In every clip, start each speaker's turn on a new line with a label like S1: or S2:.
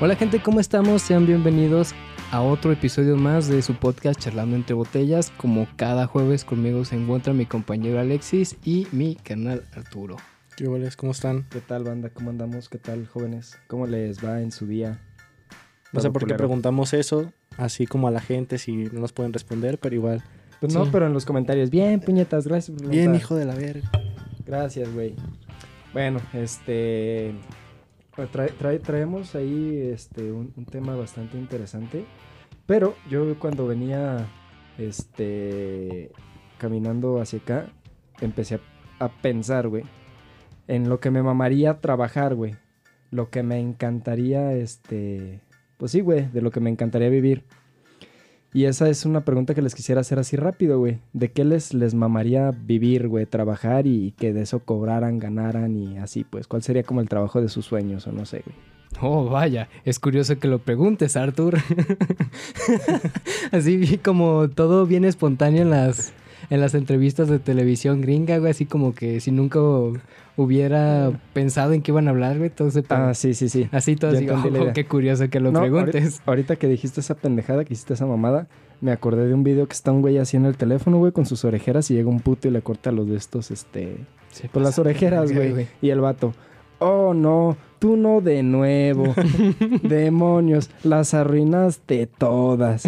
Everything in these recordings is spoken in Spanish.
S1: Hola gente, ¿cómo estamos? Sean bienvenidos a otro episodio más de su podcast Charlando entre Botellas. Como cada jueves conmigo se encuentra mi compañero Alexis y mi canal Arturo.
S2: ¿Qué boles? ¿Cómo están?
S3: ¿Qué tal, banda? ¿Cómo andamos? ¿Qué tal, jóvenes? ¿Cómo les va en su día?
S2: No sé por qué
S3: culero.
S2: preguntamos eso, así como a la gente si no nos pueden responder, pero igual.
S3: Pues no,
S1: Sí.
S3: pero en los comentarios. Bien, puñetas, gracias por
S2: Bien,
S3: preguntar.
S2: hijo de la verga.
S3: Gracias, güey. Bueno, este... pues trae- trae- traemos ahí este, un, un tema bastante interesante. Pero yo cuando venía este, caminando hacia acá, empecé a, a pensar, güey, en lo que me mamaría trabajar, güey. Lo que me encantaría, este... Pues sí, güey, de lo que me encantaría vivir. Y esa es una pregunta que les quisiera hacer así rápido, güey. ¿De qué les, les mamaría vivir, güey? Trabajar y que de eso cobraran, ganaran y así, pues. ¿Cuál sería como el trabajo de sus sueños o no sé, güey?
S1: Oh, vaya, es curioso que lo preguntes, Artur. así como todo bien espontáneo en las, en las entrevistas de televisión gringa, güey. Así como que si nunca hubiera pensado en qué iban a hablar, güey. Todo se
S3: Ah, sí, sí, sí.
S1: Así todo
S3: ya
S1: así,
S3: entendí la
S1: oh, qué curioso que lo
S3: No,
S1: preguntes.
S3: Ahorita, que dijiste esa pendejada, que hiciste esa mamada, me acordé de un video que está un güey así en el teléfono, güey, con sus orejeras y llega un puto y le corta los de estos, este...
S1: Se
S3: Pues las orejeras, güey. Y el vato, oh no, tú no de nuevo. Demonios, las arruinaste todas.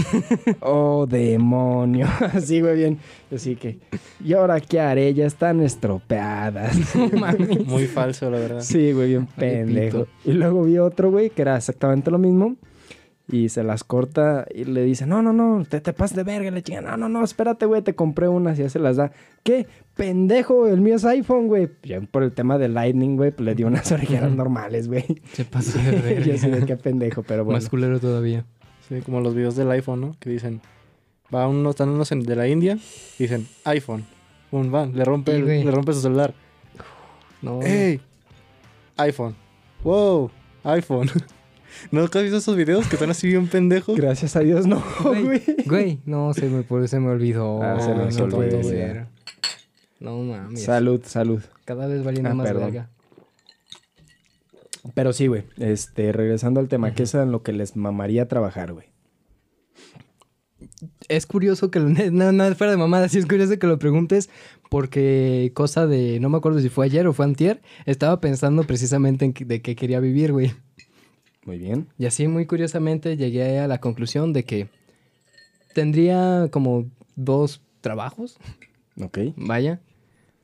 S3: Oh, demonio. Así, güey, bien. Así que, ¿y ahora qué haré? Ya están estropeadas.
S2: Muy falso, la verdad.
S3: Sí, güey, bien pendejo. Y luego vi otro, güey, que era exactamente lo mismo. Y se las corta y le dice, no, no, no, te, te pasas de verga, le chinga. No, no, no, espérate, güey, te compré unas y ya se las da. ¿Qué? Pendejo, el mío es iPhone, güey. Ya por el tema de Lightning, güey, pues le dio unas orejeras normales, güey.
S1: Se pasó de
S3: Yo sé de qué pendejo, pero bueno.
S1: Más culero todavía.
S2: Sí, como los videos del iPhone, ¿no? Que dicen, va uno, están unos en- de la India, dicen, iPhone. Un van, le rompe,
S1: Sí,
S2: le rompe su celular.
S1: No.
S2: ¡Ey! iPhone. ¡Wow! iPhone. ¿No has visto esos videos que están así bien pendejos?
S3: Gracias a Dios, no,
S1: Güey,
S3: güey.
S1: No, se me, por- se me olvidó.
S3: Ah, se
S1: no
S2: olvidó,
S1: puede
S2: güey.
S1: ser. No mames.
S3: Salud, salud.
S1: Cada vez valiendo
S3: Ah,
S1: más
S3: perdón.
S1: verga.
S3: Pero sí, güey. Este, regresando al tema, ¿qué es en lo que les mamaría trabajar, güey?
S1: Es curioso que lo... No, no, fuera de mamada, sí es curioso que lo preguntes porque cosa de... No me acuerdo si fue ayer o fue antier. Estaba pensando precisamente en que- de qué quería vivir, güey.
S3: Muy bien.
S1: Y así muy curiosamente llegué a la conclusión de que tendría como dos trabajos,
S3: Ok.
S1: vaya.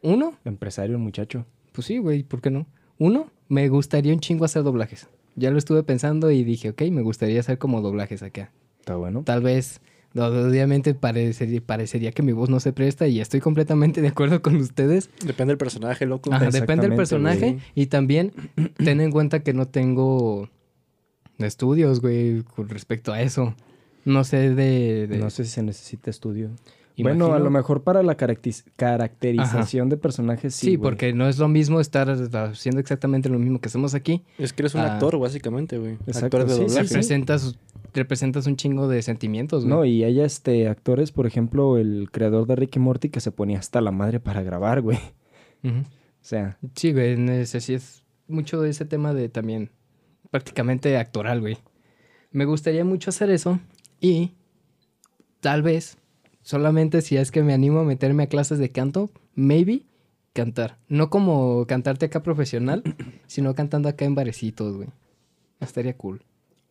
S1: Uno,
S3: Empresario, el muchacho.
S1: Pues sí, güey, ¿por qué no? Uno, me gustaría un chingo hacer doblajes. Ya lo estuve pensando y dije, ok, me gustaría hacer como doblajes acá.
S3: Está bueno.
S1: Tal vez, no, obviamente parecería, parecería que mi voz no se presta y estoy completamente de acuerdo con ustedes.
S2: Depende del personaje, loco.
S1: Ajá, depende del personaje
S2: güey.
S1: y también ten en cuenta que no tengo estudios, güey, con respecto a eso. No sé de... de-
S3: No sé si se necesita estudio. Bueno, a lo mejor para la caracterización de personajes sí.
S1: Sí, porque no es lo mismo estar haciendo exactamente lo mismo que hacemos aquí.
S2: Es que eres un
S1: Ah.
S2: actor, básicamente, güey. Actor de
S3: sí, sí,
S2: doblaje.
S3: sí.
S1: Representas, representas un chingo de sentimientos, güey.
S3: No, y hay este, actores, por ejemplo, el creador de Ricky Morty que se ponía hasta la madre para grabar, güey. O sea,
S1: Sí, güey, sí es mucho de ese tema de también prácticamente actoral, güey. Me gustaría mucho hacer eso y tal vez, solamente si es que me animo a meterme a clases de canto, maybe cantar. No como cantarte acá profesional, sino cantando acá en barecitos, güey. Estaría cool.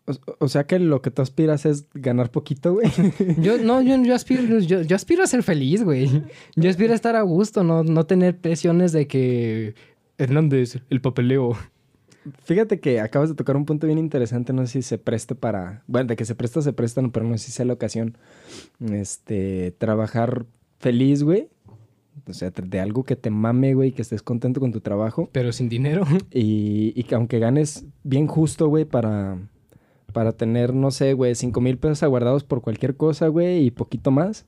S3: o, o sea que lo que tú aspiras es ganar poquito, güey.
S1: Yo, no, yo, yo aspiro, yo, yo aspiro a ser feliz, güey. Yo aspiro a estar a gusto, no, no tener presiones de que Hernández, el papeleo.
S3: Fíjate que acabas de tocar un punto bien interesante, no sé si se preste para, bueno, de que se presta, se prestan, pero no sé si sea la ocasión. Este, trabajar feliz, güey. O sea, de algo que te mame, güey, que estés contento con tu trabajo.
S1: Pero sin dinero.
S3: Y, y que aunque ganes bien justo, güey, para, para tener, no sé, güey, cinco mil pesos aguardados por cualquier cosa, güey, y poquito más.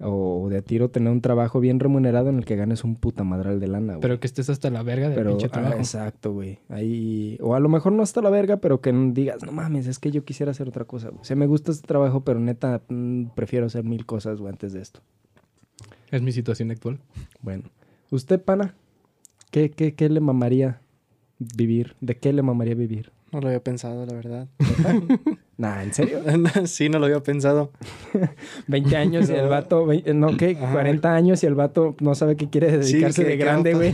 S3: O de a tiro tener un trabajo bien remunerado en el que ganes un puta madral de lana, güey.
S1: Pero que estés hasta la verga
S3: Pero,
S1: pinche
S3: ah,
S1: trabajo.
S3: exacto, güey. Ahí, o a lo mejor no hasta la verga, pero que digas, no mames, es que yo quisiera hacer otra cosa. güey. O sea, me gusta este trabajo, pero neta, mm, prefiero hacer mil cosas, güey, antes de esto.
S1: Es mi situación actual.
S3: Bueno. ¿Usted, pana? ¿Qué, qué, qué le mamaría vivir? ¿De qué le mamaría vivir?
S2: No lo había pensado, la verdad.
S3: Nah, ¿en serio?
S2: sí, no lo había pensado.
S3: 20 años y el vato, vein- no, ¿qué?
S2: Ajá.
S3: 40 años y el vato no sabe qué quiere dedicarse de grande, güey.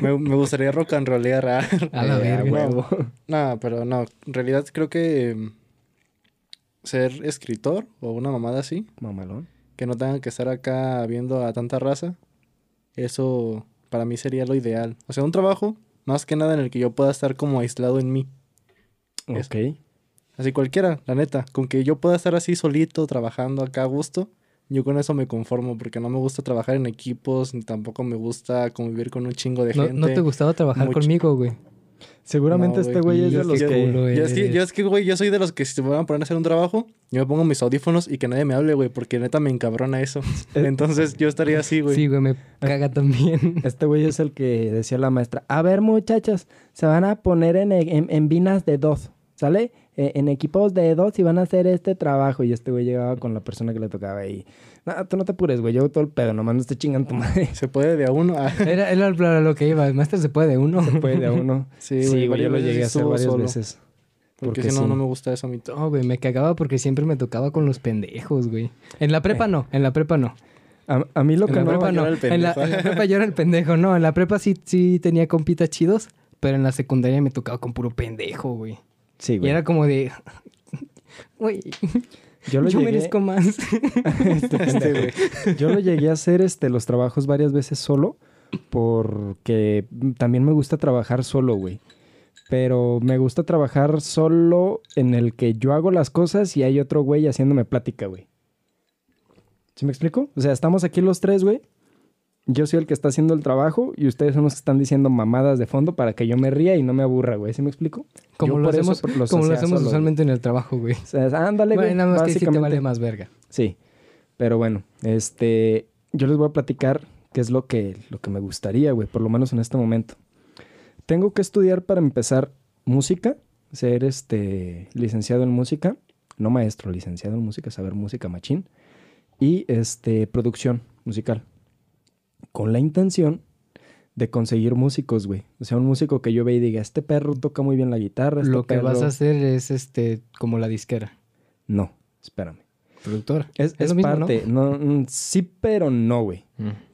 S2: Me, me gustaría rock and rollear. ah.
S1: A la
S3: Eh,
S1: verga.
S3: huevo.
S2: No, pero no. En realidad creo que mm, ser escritor o una mamada así,
S3: Mamalón.
S2: que no tengan que estar acá viendo a tanta raza, eso para mí sería lo ideal. O sea, un trabajo más que nada en el que yo pueda estar como aislado en mí.
S3: Ok.
S2: Así cualquiera, la neta. Con que yo pueda estar así solito, trabajando acá a gusto, yo con eso me conformo, porque no me gusta trabajar en equipos, ni tampoco me gusta convivir con un chingo de
S1: No,
S2: gente.
S1: no te gustaba trabajar
S2: mucho.
S1: conmigo, güey.
S3: Seguramente
S2: No,
S3: este
S2: güey,
S3: es de los
S2: que- Yo es, que,
S1: eres.
S2: yo es que, güey, yo soy de los que si se me van a poner a hacer un trabajo, yo me pongo mis audífonos y que nadie me hable, güey, porque neta me encabrona eso. Entonces yo estaría así, güey.
S1: Sí, güey, me caga también.
S3: Este güey es el que decía la maestra, a ver muchachos, se van a poner en, en, en vinas de dos, ¿sale? Eh, En equipos de dos y van a hacer este trabajo. Y este güey llegaba con la persona que le tocaba y, no, tú no te apures, güey, yo hago todo el pedo, nomás no esté chingando tu madre.
S2: Se puede de a uno. Ah,
S1: Era, era lo- lo que iba. El maestro se puede de uno.
S3: Puede de a uno.
S2: sí,
S3: Sí, güey, yo lo llegué a hacer varias
S2: solo,
S3: veces.
S2: Porque,
S3: porque
S2: si no,
S3: sí.
S2: no me gusta eso a mí.
S1: No, güey, me cagaba porque siempre me tocaba con los pendejos, güey. En la prepa no, en la prepa no.
S3: A, a mí lo
S1: En
S3: que
S1: la
S3: no...
S1: prepa no.
S2: era el
S1: En la, en la prepa yo era el pendejo, no. En la prepa sí, sí tenía compitas chidos, pero en la secundaria me tocaba con puro pendejo, güey.
S3: Sí,
S1: Y
S3: güey.
S1: era como de... Güey,
S3: Yo lo
S1: yo
S3: llegué...
S1: merezco más.
S2: Este, güey.
S3: Yo lo llegué a hacer este, los trabajos varias veces solo porque también me gusta trabajar solo, güey. Pero me gusta trabajar solo en el que yo hago las cosas y hay otro güey haciéndome plática, güey. ¿Sí me explico? O sea, estamos aquí los tres, güey. Yo soy el que está haciendo el trabajo y ustedes son los que están diciendo mamadas de fondo para que yo me ría y no me aburra, güey. ¿Sí me explico?
S1: Como lo hacemos, como lo hacemos usualmente en el trabajo, güey.
S3: O sea, ándale, güey.
S1: Bueno, nada más que sí te vale más verga.
S3: Sí, pero bueno, este, yo les voy a platicar qué es lo que, lo que me gustaría, güey, por lo menos en este momento. Tengo que estudiar para empezar música, ser este licenciado en música, no maestro, licenciado en música, saber música machín, y este producción musical, con la intención de conseguir músicos, güey. O sea, un músico que yo vea y diga, este perro toca muy bien la guitarra, este
S1: Lo que vas
S3: perro-".
S1: a hacer es este como la disquera.
S3: No, espérame.
S1: Productora.
S3: Es,
S1: Es
S3: es
S1: lo mismo, ¿no?
S3: parte, ¿no? Mm, sí, pero no, güey.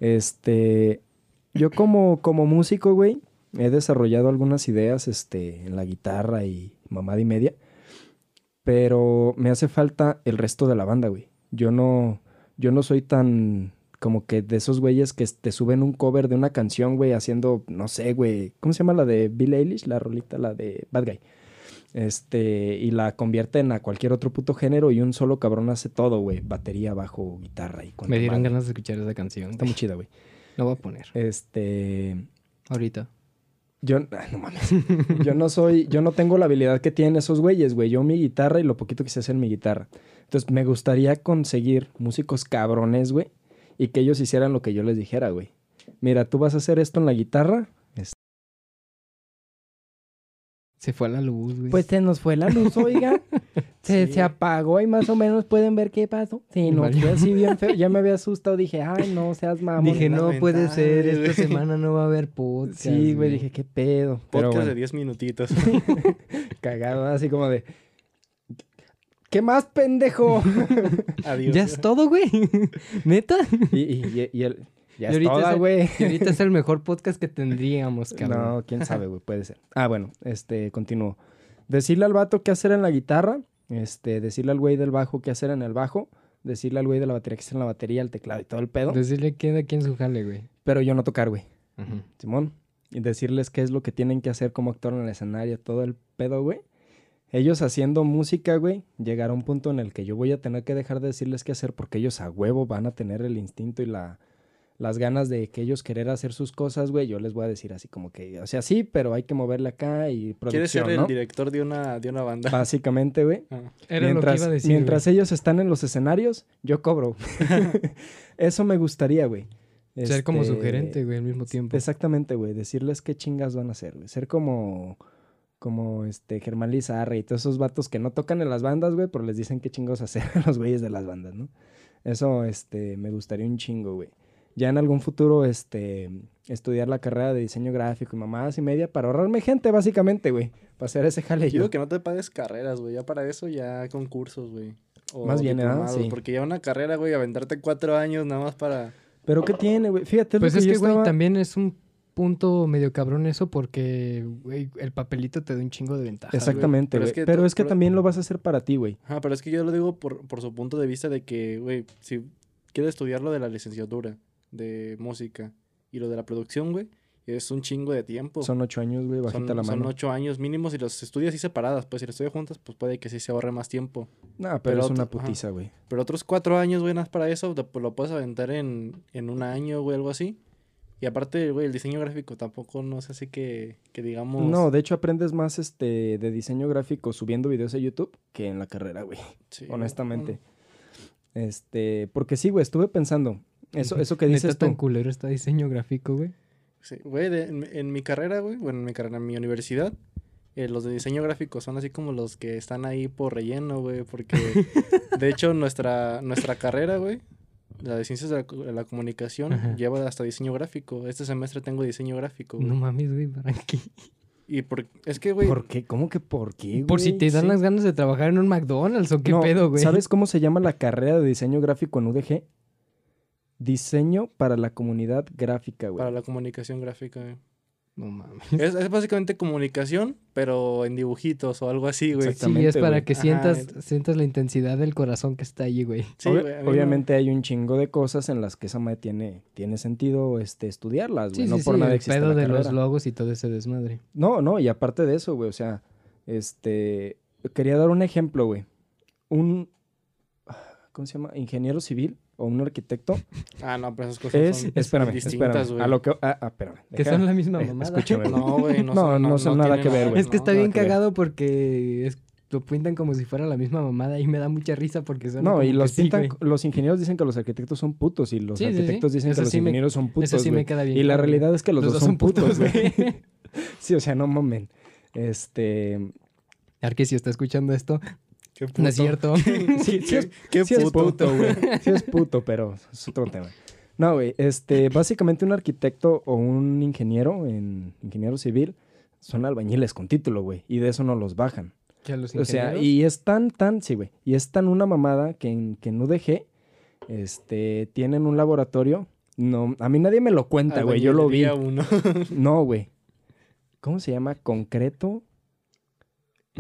S3: Este, yo como, como músico, güey, he desarrollado algunas ideas, este, en la guitarra y mamada y media, pero me hace falta el resto de la banda, güey. Yo no, yo no soy tan como que de esos güeyes que te suben un cover de una canción, güey, haciendo, no sé, güey, ¿cómo se llama la de Bill Eilish? La rolita, la de Bad Guy. Este, y la convierten a cualquier otro puto género y un solo cabrón hace todo, güey. Batería, bajo, guitarra y cuanta
S1: Me dieron
S3: madre.
S1: ganas de escuchar esa canción.
S3: Está muy chida, güey.
S1: Lo voy a poner.
S3: Este,
S1: Ahorita.
S3: yo, ah, no mames. yo no soy, yo no tengo la habilidad que tienen esos güeyes, güey. Yo mi guitarra y lo poquito que sé hacer en mi guitarra. Entonces, me gustaría conseguir músicos cabrones, güey, y que ellos hicieran lo que yo les dijera, güey. Mira, tú vas a hacer esto en la guitarra.
S1: Se fue a la luz, güey.
S3: Pues se nos fue la luz, oiga. Se,
S2: Sí.
S3: se apagó y más o menos pueden ver qué pasó. Sí, no, fue así bien feo. Ya me había asustado. Dije, ay, no seas mamón.
S1: dije, no puede ser, esta semana no va a haber podcast.
S3: Sí, güey, dije, qué pedo. Pero
S2: Podcast
S3: bueno,
S2: de 10 minutitos.
S3: cagado, así como de. ¿Qué más, pendejo?
S2: Adiós.
S1: ¿Ya es todo, güey? ¿Neta?
S3: y, y, y, y el. Ya
S1: Y
S3: es toda, güey.
S1: Ahorita es el mejor podcast que tendríamos, cabrón.
S3: No, quién sabe, güey, puede ser. Ah, bueno, este, continúo. Decirle al vato qué hacer en la guitarra, este, decirle al güey del bajo qué hacer en el bajo, decirle al güey de la batería qué hacer en la batería, el teclado y todo el pedo.
S1: Decirle quién aquí en su jale, güey.
S3: Pero yo no tocar, güey.
S1: Ujú.
S3: Simón. Y decirles qué es lo que tienen que hacer como actor en el escenario, todo el pedo, güey. Ellos haciendo música, güey, llegará un punto en el que yo voy a tener que dejar de decirles qué hacer porque ellos a huevo van a tener el instinto y la, las ganas de que ellos querer hacer sus cosas, güey. Yo les voy a decir así como que, o sea, sí, pero hay que moverle acá y
S2: ¿Quieres ser
S3: producción,
S2: el director de una, de una banda?
S3: Básicamente, güey.
S2: Ah.
S1: Era
S3: mientras
S1: lo que iba a decir.
S3: mientras
S1: güey.
S3: ellos están en los escenarios, yo cobro. Eso me gustaría, güey.
S1: Ser como
S3: Este,
S1: su gerente, güey, al mismo tiempo.
S3: Exactamente, güey. Decirles qué chingas van a hacer, güey. Ser como, como este Germán Lizarra y todos esos vatos que no tocan en las bandas, güey, pero les dicen qué chingos hacer a los güeyes de las bandas, ¿no? Eso, este, me gustaría un chingo, güey. Ya en algún futuro, este, estudiar la carrera de diseño gráfico y mamadas y media para ahorrarme gente, básicamente, güey. Para hacer ese jale
S2: yo. digo que no te pagues carreras, güey. Ya para eso, ya concursos, güey. O
S3: Más bien, ¿verdad?
S2: diplomados,
S3: Sí.
S2: Porque ya una carrera, güey, aventarte cuatro años nada más para...
S3: Pero ¿qué tiene, güey? Fíjate, es
S1: Pues
S3: lo
S1: es
S3: que
S1: que,
S3: yo
S1: güey,
S3: estaba-
S1: también es un punto medio cabrón eso porque, güey, el papelito te da un chingo de ventajas. güey.
S3: Exactamente,
S2: Pero es que
S3: Pero
S2: tú-
S3: es que
S2: pero-
S3: también lo vas a hacer para ti, güey.
S2: Ajá, pero es que yo lo digo por, por su punto de vista de que, güey, si quieres estudiar lo de la licenciatura de música y lo de la producción, güey, es un chingo de tiempo.
S3: Son ocho años, güey, bajita
S2: Son,
S3: la
S2: son
S3: mano.
S2: ocho años mínimos y los estudias así separadas. Pues si los estudias juntas, pues puede que sí se ahorre más tiempo.
S3: No, pero,
S2: pero
S3: es una putiza, güey.
S2: Pero otros cuatro años, güey, nada más para eso, te- pues lo puedes aventar en, en un año, güey, algo así. Y aparte, güey, el diseño gráfico tampoco no es así que, que digamos...
S3: No, de hecho aprendes más este de diseño gráfico subiendo videos a YouTube que en la carrera, güey.
S2: Sí,
S3: honestamente. Este, porque sí, güey, estuve pensando. Eso, eso que dices
S1: Neta tan culero está diseño gráfico, güey.
S2: Sí, güey, de- en, en mi carrera, güey, bueno, en mi carrera, en mi universidad, eh, los de diseño gráfico son así como los que están ahí por relleno, güey, porque de hecho nuestra, nuestra carrera, güey, la de ciencias de la, co- de la comunicación,
S1: Ajá.
S2: lleva hasta diseño gráfico. Este semestre tengo diseño gráfico, güey.
S1: No mames, güey, ¿para qué?
S2: Y por, es que, güey,
S3: ¿Por qué? ¿Cómo que por qué,
S1: Por si
S3: güey?
S1: te dan
S2: sí.
S1: las ganas de trabajar en un McDonald's o qué
S3: No,
S1: pedo, güey.
S3: ¿Sabes cómo se llama la carrera de diseño gráfico en UDG? Diseño para la comunidad gráfica, güey.
S2: para la comunicación gráfica, güey.
S1: No mames.
S2: Es, es básicamente comunicación, pero en dibujitos o algo así, güey.
S1: Sí, es para
S3: güey.
S1: que
S2: Ajá,
S1: sientas,
S2: neta.
S1: sientas la intensidad del corazón que está ahí, güey.
S2: Sí,
S3: Obvia-
S2: güey, mí no-
S3: obviamente hay un chingo de cosas en las que esa madre tiene, tiene sentido este, estudiarlas, güey.
S1: Sí,
S3: no
S1: sí,
S3: por
S1: sí,
S3: nada
S1: el
S3: existe
S1: pedo
S3: la
S1: de los logos y todo ese desmadre.
S3: No, no, y aparte de eso, güey, o sea, este, quería dar un ejemplo, güey. Un, ¿cómo se llama? Ingeniero civil o un arquitecto
S2: Ah, no, pero esas cosas
S3: es,
S2: son
S3: espérame,
S2: distintas,
S3: espérame, a lo que, ah, ah, espérame.
S1: Que son la misma
S3: eh,
S1: mamada.
S3: escúchame.
S2: No, güey, no,
S3: No,
S2: son,
S3: no son nada que ver, güey.
S1: Es que
S2: no.
S1: está bien
S3: ver.
S1: cagado porque es- lo pintan como si fuera la misma mamada y me da mucha risa porque son
S3: No, y los
S1: sí,
S3: pintan,
S1: güey.
S3: los ingenieros dicen que los arquitectos son putos y los
S1: Sí, sí, sí.
S3: arquitectos dicen
S1: Eso
S3: que los
S1: me-
S3: ingenieros son putos,
S1: Eso sí
S3: güey.
S1: me queda bien.
S3: Y la realidad es que los, dos, son putos, güey.
S1: güey.
S3: sí, o sea, no mamen. Este,
S1: Arque, si está escuchando esto,
S2: Qué
S1: no es cierto.
S3: sí, sí es,
S2: Qué
S3: sí es
S2: puto.
S3: güey. Sí es puto, pero es otro tema. No, güey, este, básicamente un arquitecto o un ingeniero en ingeniero civil son albañiles con título, güey, y de eso no los bajan.
S1: Que los
S3: O sea, y es tan, tan, sí, güey, y es tan una mamada que en, que en UDG, este, tienen un laboratorio, no, a mí nadie me lo cuenta, güey, yo lo vi.
S2: Uno.
S3: No, güey. ¿Cómo se llama? ¿Concreto?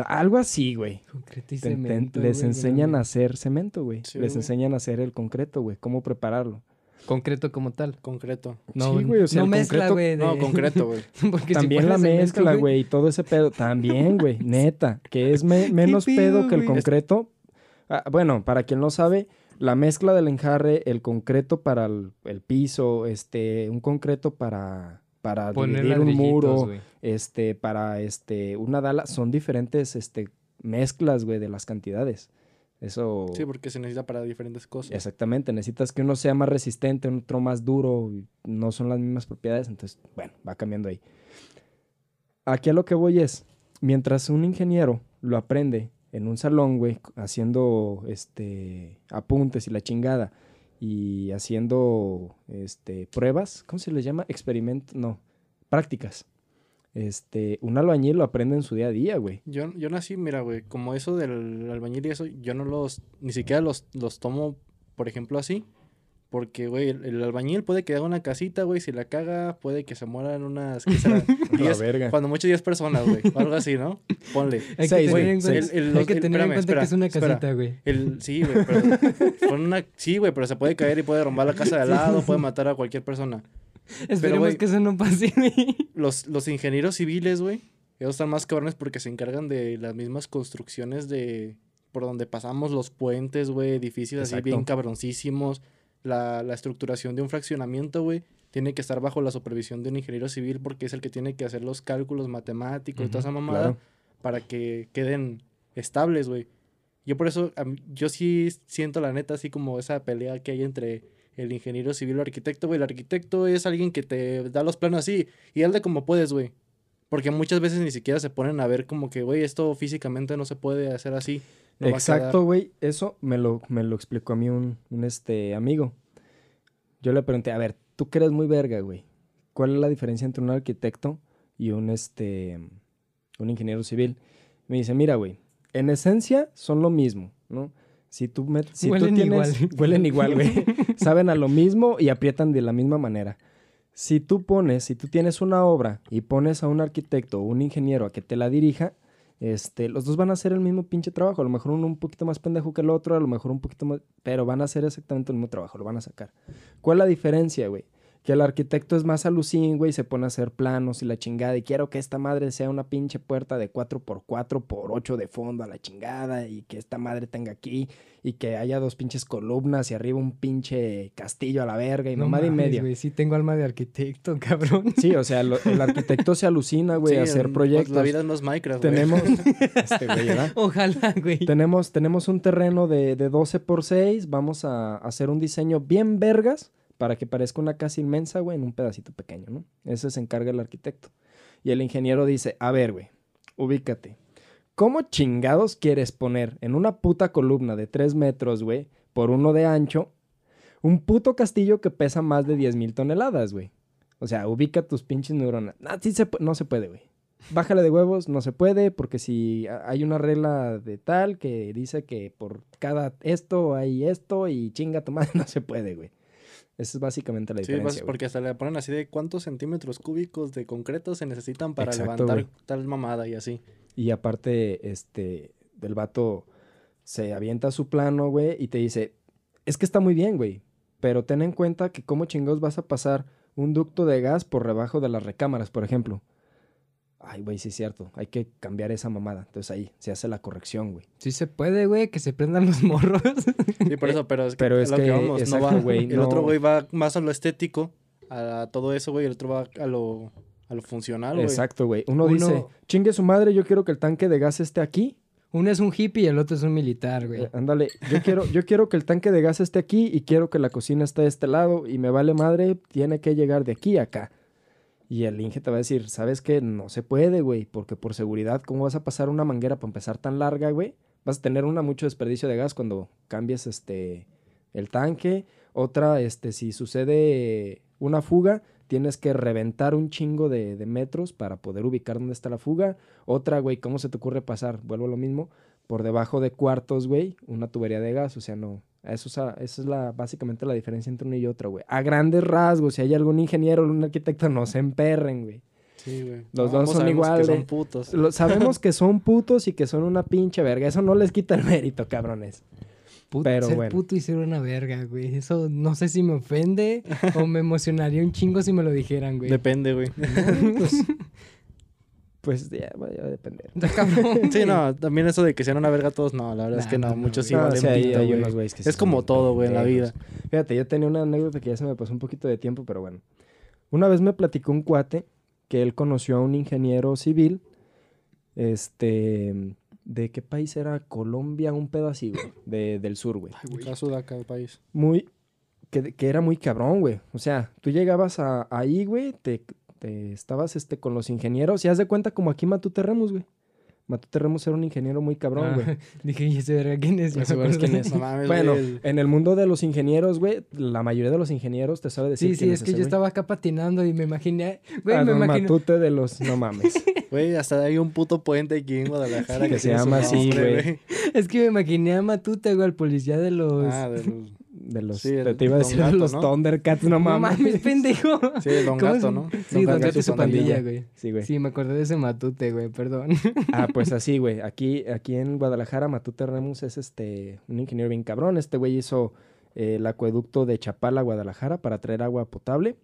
S3: Algo así, güey.
S1: Concreto y
S3: Te- te-
S1: cemento,
S3: les
S1: güey,
S3: enseñan a hacer cemento, güey.
S2: Sí,
S3: les
S2: güey.
S3: enseñan a hacer el concreto, güey. Cómo prepararlo.
S1: Concreto como tal.
S2: Concreto.
S1: No,
S3: Sí, güey, o sea,
S1: no mezcla,
S3: concreto-
S1: güey.
S2: No, concreto, güey.
S1: porque si
S3: También
S1: fuera
S3: la mezcla, güey, y todo ese pedo. También, güey, neta. Que es me- menos
S1: pedo,
S3: pedo que el concreto. Ah, bueno, para quien no sabe, la mezcla del enjarre, el concreto para el, el piso, este, un concreto para, para
S1: Poner
S3: dividir un muro, este, para este, una dala, son diferentes, este, mezclas, güey, de las cantidades. Eso.
S2: Sí, porque se necesita para diferentes cosas.
S3: Exactamente, necesitas que uno sea más resistente, otro más duro, y no son las mismas propiedades, entonces, bueno, va cambiando ahí. Aquí a lo que voy es, mientras un ingeniero lo aprende en un salón, güey, haciendo este apuntes y la chingada y haciendo este pruebas, ¿cómo se les llama? Experimentos, no, prácticas. Este, un albañil lo aprende en su día a día, güey.
S2: Yo, yo nací, mira, güey, como eso del albañil y eso, yo no los, ni siquiera los, los tomo, por ejemplo, así. Porque, güey, el, el albañil puede que haga una casita, güey, si la caga, puede que se mueran unas, ¿qué será? Diez-
S3: verga.
S2: cuando mucho 10 personas, güey, algo así, ¿no? Ponle.
S1: Hay que
S3: güey,
S1: tener en cuenta, que
S2: el-
S1: tener en
S2: espérame,
S1: cuenta que es una
S2: espera,
S1: casita, güey.
S2: Sí, güey, pero una, sí, güey, pero se puede caer y puede romper la casa de al lado, puede matar a cualquier persona.
S1: Esperemos
S2: güey,
S1: que eso no pase, güey.
S2: Los, los ingenieros civiles, güey, ellos están más cabrones porque se encargan de las mismas construcciones de por donde pasamos los puentes, güey, edificios así
S3: Exacto.
S2: bien cabroncísimos. La, la estructuración de un fraccionamiento, güey, tiene que estar bajo la supervisión de un ingeniero civil porque es el que tiene que hacer los cálculos matemáticos y toda esa mamada
S3: claro.
S2: para que queden estables, güey. Yo por eso, yo sí siento la neta así como esa pelea que hay entre el ingeniero civil y el arquitecto, güey. El arquitecto es alguien que te da los planos así y hazle como puedes, güey. Porque muchas veces ni siquiera se ponen a ver como que, güey, esto físicamente no se puede hacer así. No va a quedar".
S3: Exacto, güey. Eso me lo, me lo explicó a mí un, un, este, amigo. Yo le pregunté, a ver, tú que eres muy verga, güey. ¿cuál es la diferencia entre un arquitecto y un, este, un ingeniero civil? Me dice, mira, güey, en esencia son lo mismo, ¿no? Si tú, met- si tú
S1: Huelen
S3: tienes-
S1: igual.
S3: Huelen igual, güey. Saben a lo mismo y aprietan de la misma manera. Si tú pones, si tú tienes una obra y pones a un arquitecto o un ingeniero a que te la dirija, este, los dos van a hacer el mismo pinche trabajo. A lo mejor uno un poquito más pendejo que el otro, a lo mejor un poquito más... Pero van a hacer exactamente el mismo trabajo, lo van a sacar. ¿Cuál es la diferencia, güey? Que el arquitecto es más alucín, güey, se pone a hacer planos y la chingada. Y quiero que esta madre sea una pinche puerta de 4x4 por 8 de fondo a la chingada. Y que esta madre tenga aquí. Y que haya dos pinches columnas y arriba un pinche castillo a la verga y
S1: No
S3: mamada y
S1: mames,
S3: media.
S1: güey, sí tengo alma de arquitecto, cabrón.
S3: Sí, o sea, lo- el arquitecto se alucina, güey,
S2: Sí,
S3: a hacer proyectos.
S2: La vida no es Minecraft, güey.
S3: Tenemos... este güey, ¿verdad?
S1: Ojalá, güey.
S3: Tenemos, tenemos un terreno de, de 12 por 6. Vamos a hacer un diseño bien vergas para que parezca una casa inmensa, güey, en un pedacito pequeño, ¿no? Ese se encarga el arquitecto. Y el ingeniero dice, a ver, güey, ubícate. ¿Cómo chingados quieres poner en una puta columna de 3 metros, güey, por uno de ancho, un puto castillo que pesa más de 10 mil toneladas, güey? O sea, ubica tus pinches neuronas. No se puede, güey. Bájale de huevos, no se puede, porque si hay una regla de tal que dice que por cada esto hay esto y chinga tu madre, no se puede, güey. Esa es básicamente la
S2: Sí,
S3: diferencia. güey.
S2: porque hasta le ponen así de cuántos centímetros cúbicos de concreto se necesitan para
S3: Exacto,
S2: levantar tal mamada y así.
S3: Y aparte, este, del vato se avienta su plano, güey, y te dice, es que está muy bien, güey, pero ten en cuenta que cómo chingados vas a pasar un ducto de gas por debajo de las recámaras, por ejemplo. Ay, güey, sí es cierto, hay que cambiar esa mamada. Entonces ahí se hace la corrección, güey.
S1: Sí se puede, güey, que se prendan los morros.
S2: Sí, por eso, pero es,
S3: pero
S2: que
S3: es
S2: a lo
S3: que,
S2: vamos, no va-
S3: güey,
S2: El otro güey va más a lo estético, a todo eso, güey, el otro va a lo, a lo funcional, güey.
S3: Exacto, güey. Uno,
S1: Uno-
S3: dice, chingue su madre, yo quiero que el tanque de gas esté aquí.
S1: Uno es un hippie y el otro es un militar, güey.
S3: Eh, ándale, yo quiero, yo quiero que el tanque de gas esté aquí y quiero que la cocina esté de este lado y me vale madre, tiene que llegar de aquí a acá. Y el Inge te va a decir, ¿sabes qué? No se puede, güey, porque por seguridad, ¿cómo vas a pasar una manguera para empezar tan larga, güey? Vas a tener una mucho desperdicio de gas cuando cambies este el tanque. Otra, este, si sucede una fuga, tienes que reventar un chingo de, de metros para poder ubicar dónde está la fuga. Otra, güey, ¿cómo se te ocurre pasar? Vuelvo a lo mismo. Por debajo de cuartos, güey, una tubería de gas. O sea, no. Eso es, a- esa es la, básicamente la diferencia entre una y otra, güey. A grandes rasgos, si hay algún ingeniero o un arquitecto, no se emperren, güey.
S2: Sí, güey.
S3: Los
S2: No,
S3: dos
S2: ambos
S3: son
S2: sabemos que
S3: iguales.
S2: son putos.
S3: Lo- sabemos que son putos y que son una pinche verga. Eso no les quita el mérito, cabrones.
S1: Put-
S3: pero
S1: ser
S3: bueno.
S1: puto y ser una verga, güey. Eso no sé si me ofende o me emocionaría un chingo si me lo dijeran, güey.
S2: Depende, güey.
S3: Pues, pues ya, va a depender.
S1: Cabrón,
S2: Sí, no, también eso de que sean una verga todos, no, la verdad es que no, muchos sí.
S3: No,
S2: valen pito,
S3: hay
S2: güey.
S3: unos güeyes que sí
S2: Es como todo, güey, en la vida.
S3: Fíjate, yo tenía una anécdota que ya se me pasó un poquito de tiempo, pero bueno. Una vez me platicó un cuate que él conoció a un ingeniero civil, este, ¿de qué país era? Colombia, un pedo así, güey, de, del sur, güey.
S1: Ay, güey.
S2: Acá el país.
S3: Muy, que, que era muy cabrón, güey. O sea, tú llegabas a, ahí, güey, te, te estabas este, con los ingenieros y haz de cuenta como aquí Matute Remus, güey. Matute Remus era un ingeniero muy cabrón, güey.
S1: Ah, dije, ¿y ese verga quién es?
S3: Quién es.
S2: No mames,
S3: Bueno,
S2: güey,
S3: en el mundo de los ingenieros, güey, la mayoría de los ingenieros te sabe decir
S1: Sí, sí, es que
S3: ese
S1: yo
S3: güey.
S1: estaba acá patinando y me imaginé. Güey,
S3: A
S1: me imagino.
S3: Matute de los... No mames.
S2: Güey, hasta hay un puto puente aquí en Guadalajara
S3: Que se
S2: tiene su
S3: llama así,
S2: nombre,
S3: güey.
S1: Es que me imaginé a Matute, güey, al policía de los.
S2: Ah, del...
S3: De los...
S2: Sí,
S3: te,
S2: el
S3: te iba a decir de
S2: Gato,
S3: los
S2: ¿no?
S3: Thundercats, no
S1: no
S3: mames.
S1: mames, pendejo.
S2: Sí, Don
S1: ¿Cómo
S2: Gato? ¿no?
S1: Sí, Don Gato y su pandilla,
S3: pandilla.
S1: güey.
S3: Sí, güey.
S1: Sí, me acordé de ese Matute, güey, perdón.
S3: Ah, pues así, güey. Aquí, aquí en Guadalajara, Matute Remus es este un ingeniero bien cabrón. Este güey hizo eh, el acueducto de Chapala a Guadalajara para traer agua potable.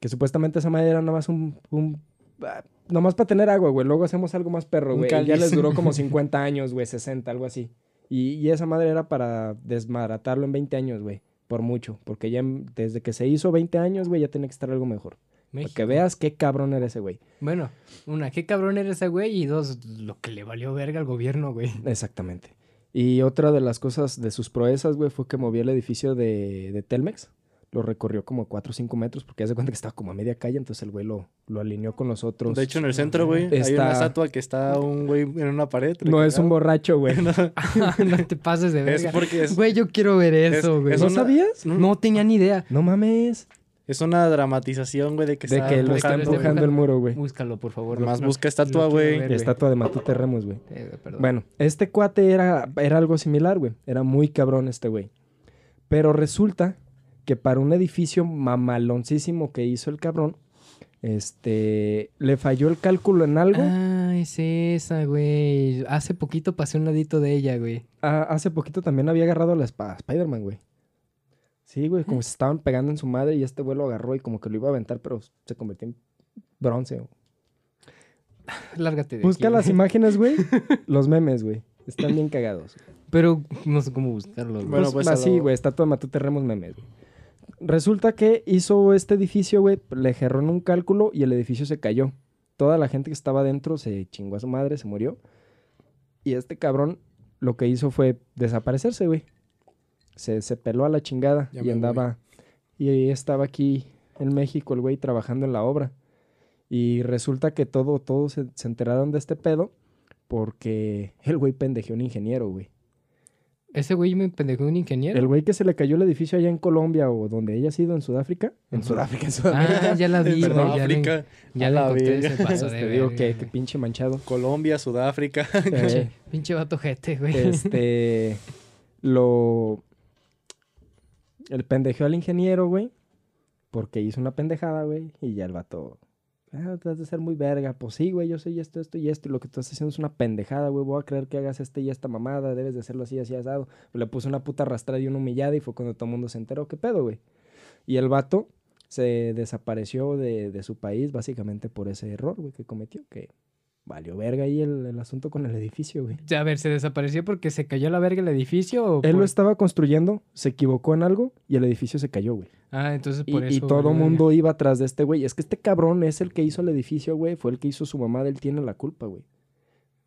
S3: Que supuestamente esa madre era nada más un... un ah, nomás para tener agua, güey. Luego hacemos algo más perro, güey. Ya les duró como 50 años, güey. 60, algo así. Y, y esa madre era para desmaratarlo en 20 años, güey. Por mucho. Porque ya desde que se hizo 20 años, güey, ya tenía que estar algo mejor. Para que veas qué cabrón era ese güey.
S1: Bueno, una, qué cabrón era ese güey. Y dos, lo que le valió verga al gobierno, güey.
S3: Exactamente. Y otra de las cosas de sus proezas, güey, fue que movió el edificio de, de Telmex. Lo recorrió como 4 o 5 metros porque ya se cuenta que estaba como a media calle, entonces el güey lo, lo alineó con los otros.
S2: De hecho, en el centro, güey, hay una estatua que está un güey en una pared.
S3: no es un borracho, güey.
S1: no te pases de
S2: Es
S1: verga.
S2: porque es,
S1: Güey, yo quiero ver eso,
S2: es-
S1: güey.
S2: es
S3: ¿No
S2: una-
S3: sabías?
S1: No tenía ni idea.
S3: No mames.
S2: es Es una dramatización, güey, de que
S3: De
S2: está
S3: que lo está
S2: empujando,
S3: el muro, güey.
S1: Búscalo, por favor. No-
S2: busca estatua, güey.
S3: Estatua de Matute Remos, güey.
S1: Eh.
S3: Bueno, este cuate era, era algo similar, güey. Era muy cabrón este güey. Pero resulta que para un edificio mamaloncísimo que hizo el cabrón, este, le falló el cálculo en algo.
S1: Ah, es esa, güey. Hace poquito pasé un ladito de ella, güey.
S3: Ah, hace poquito también había agarrado la espada Spider-Man, güey. Sí, güey, como se estaban pegando en su madre y este güey lo agarró y como que lo iba a aventar, pero se convirtió en bronce. güey.
S1: Lárgate de
S3: Busca
S1: aquí,
S3: las
S1: güey.
S3: imágenes, güey. Los memes, güey. Están bien cagados.
S1: Pero no sé cómo buscarlos. güey.
S2: Bueno,
S3: pues,
S2: pues,
S3: así,
S2: lo-
S3: güey, estatua de Matute Remos memes, güey. Resulta que hizo este edificio, güey, le erró en un cálculo y el edificio se cayó. Toda la gente que estaba dentro se chingó a su madre, se murió. Y este cabrón lo que hizo fue desaparecerse, güey. Se, se peló a la chingada
S2: Ya
S3: y andaba. Y ahí estaba aquí en México el güey trabajando en la obra. Y resulta que todo, todos se, se enteraron de este pedo porque el güey pendejeó un ingeniero, güey.
S1: Ese güey me pendejó un ingeniero.
S3: El güey que se le cayó el edificio allá en Colombia o donde haya sido en Sudáfrica. En. Sudáfrica, en Sudáfrica.
S1: Ah, ya la vi, güey.
S2: Perdón,
S1: Ya, la,
S2: África,
S1: ya la de
S3: Te digo que,
S1: güey.
S3: pinche manchado.
S2: Colombia, Sudáfrica.
S3: Eh,
S1: Pinche vato jete, güey.
S3: este. Lo. El pendejeó al ingeniero, güey. Porque hizo una pendejada, güey. Y ya el vato. Ah, de ser muy verga. Pues sí, güey, yo soy esto, esto y esto. Y lo que tú estás haciendo es una pendejada, güey. Voy a creer que hagas este y esta mamada. Debes de hacerlo así, así, asado. Le puso una puta arrastrada y una humillada. Y fue cuando todo el mundo se enteró. ¿Qué pedo, güey? Y el vato se desapareció de, de su país básicamente por ese error, güey, que cometió. Que valió verga ahí el, el asunto con el edificio, güey.
S1: A ver, ¿se desapareció porque se cayó la verga el edificio? O
S3: Él
S1: por-
S3: lo estaba construyendo, se equivocó en algo y el edificio se cayó, güey.
S1: Ah, entonces
S3: Y,
S1: por
S3: y
S1: eso.
S3: todo
S1: valió
S3: mundo iba atrás de este güey. Es que este cabrón es el que hizo el edificio, güey. Fue el que hizo su mamá, él tiene la culpa, güey.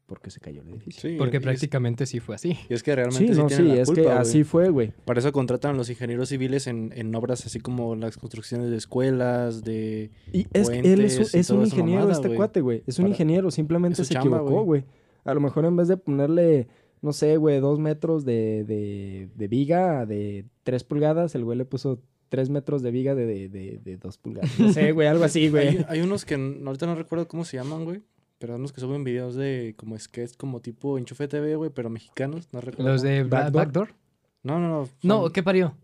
S3: Porque se cayó el edificio.
S2: Sí.
S1: Porque
S2: y es-
S1: prácticamente sí fue así.
S2: Y es que realmente
S3: Sí,
S2: sí,
S3: no, sí,
S2: la
S3: es que
S2: culpa, güey.
S3: así fue, güey.
S2: Para eso contratan a los ingenieros civiles en, en obras así como las construcciones de escuelas, de...
S3: Y es, él es, un- es ingeniero,
S2: mamada,
S3: este cuate, güey. Es un
S2: Para-
S3: ingeniero, simplemente se
S2: chamba,
S3: equivocó,
S2: güey.
S3: A lo mejor en vez de ponerle, no sé, güey, dos metros de, de, de viga de tres pulgadas, el güey le puso tres metros de viga de, de, de, de dos pulgadas. No sé, güey, algo así, güey.
S2: Hay, hay unos que ahorita no recuerdo cómo se llaman, güey. Unos que suben videos de como sketch, como tipo enchufe TV, güey, pero mexicanos. No recuerdo.
S1: Los de Ba-
S3: Backdoor.
S1: Backdoor.
S2: No, no, no.
S1: No, ¿qué parió?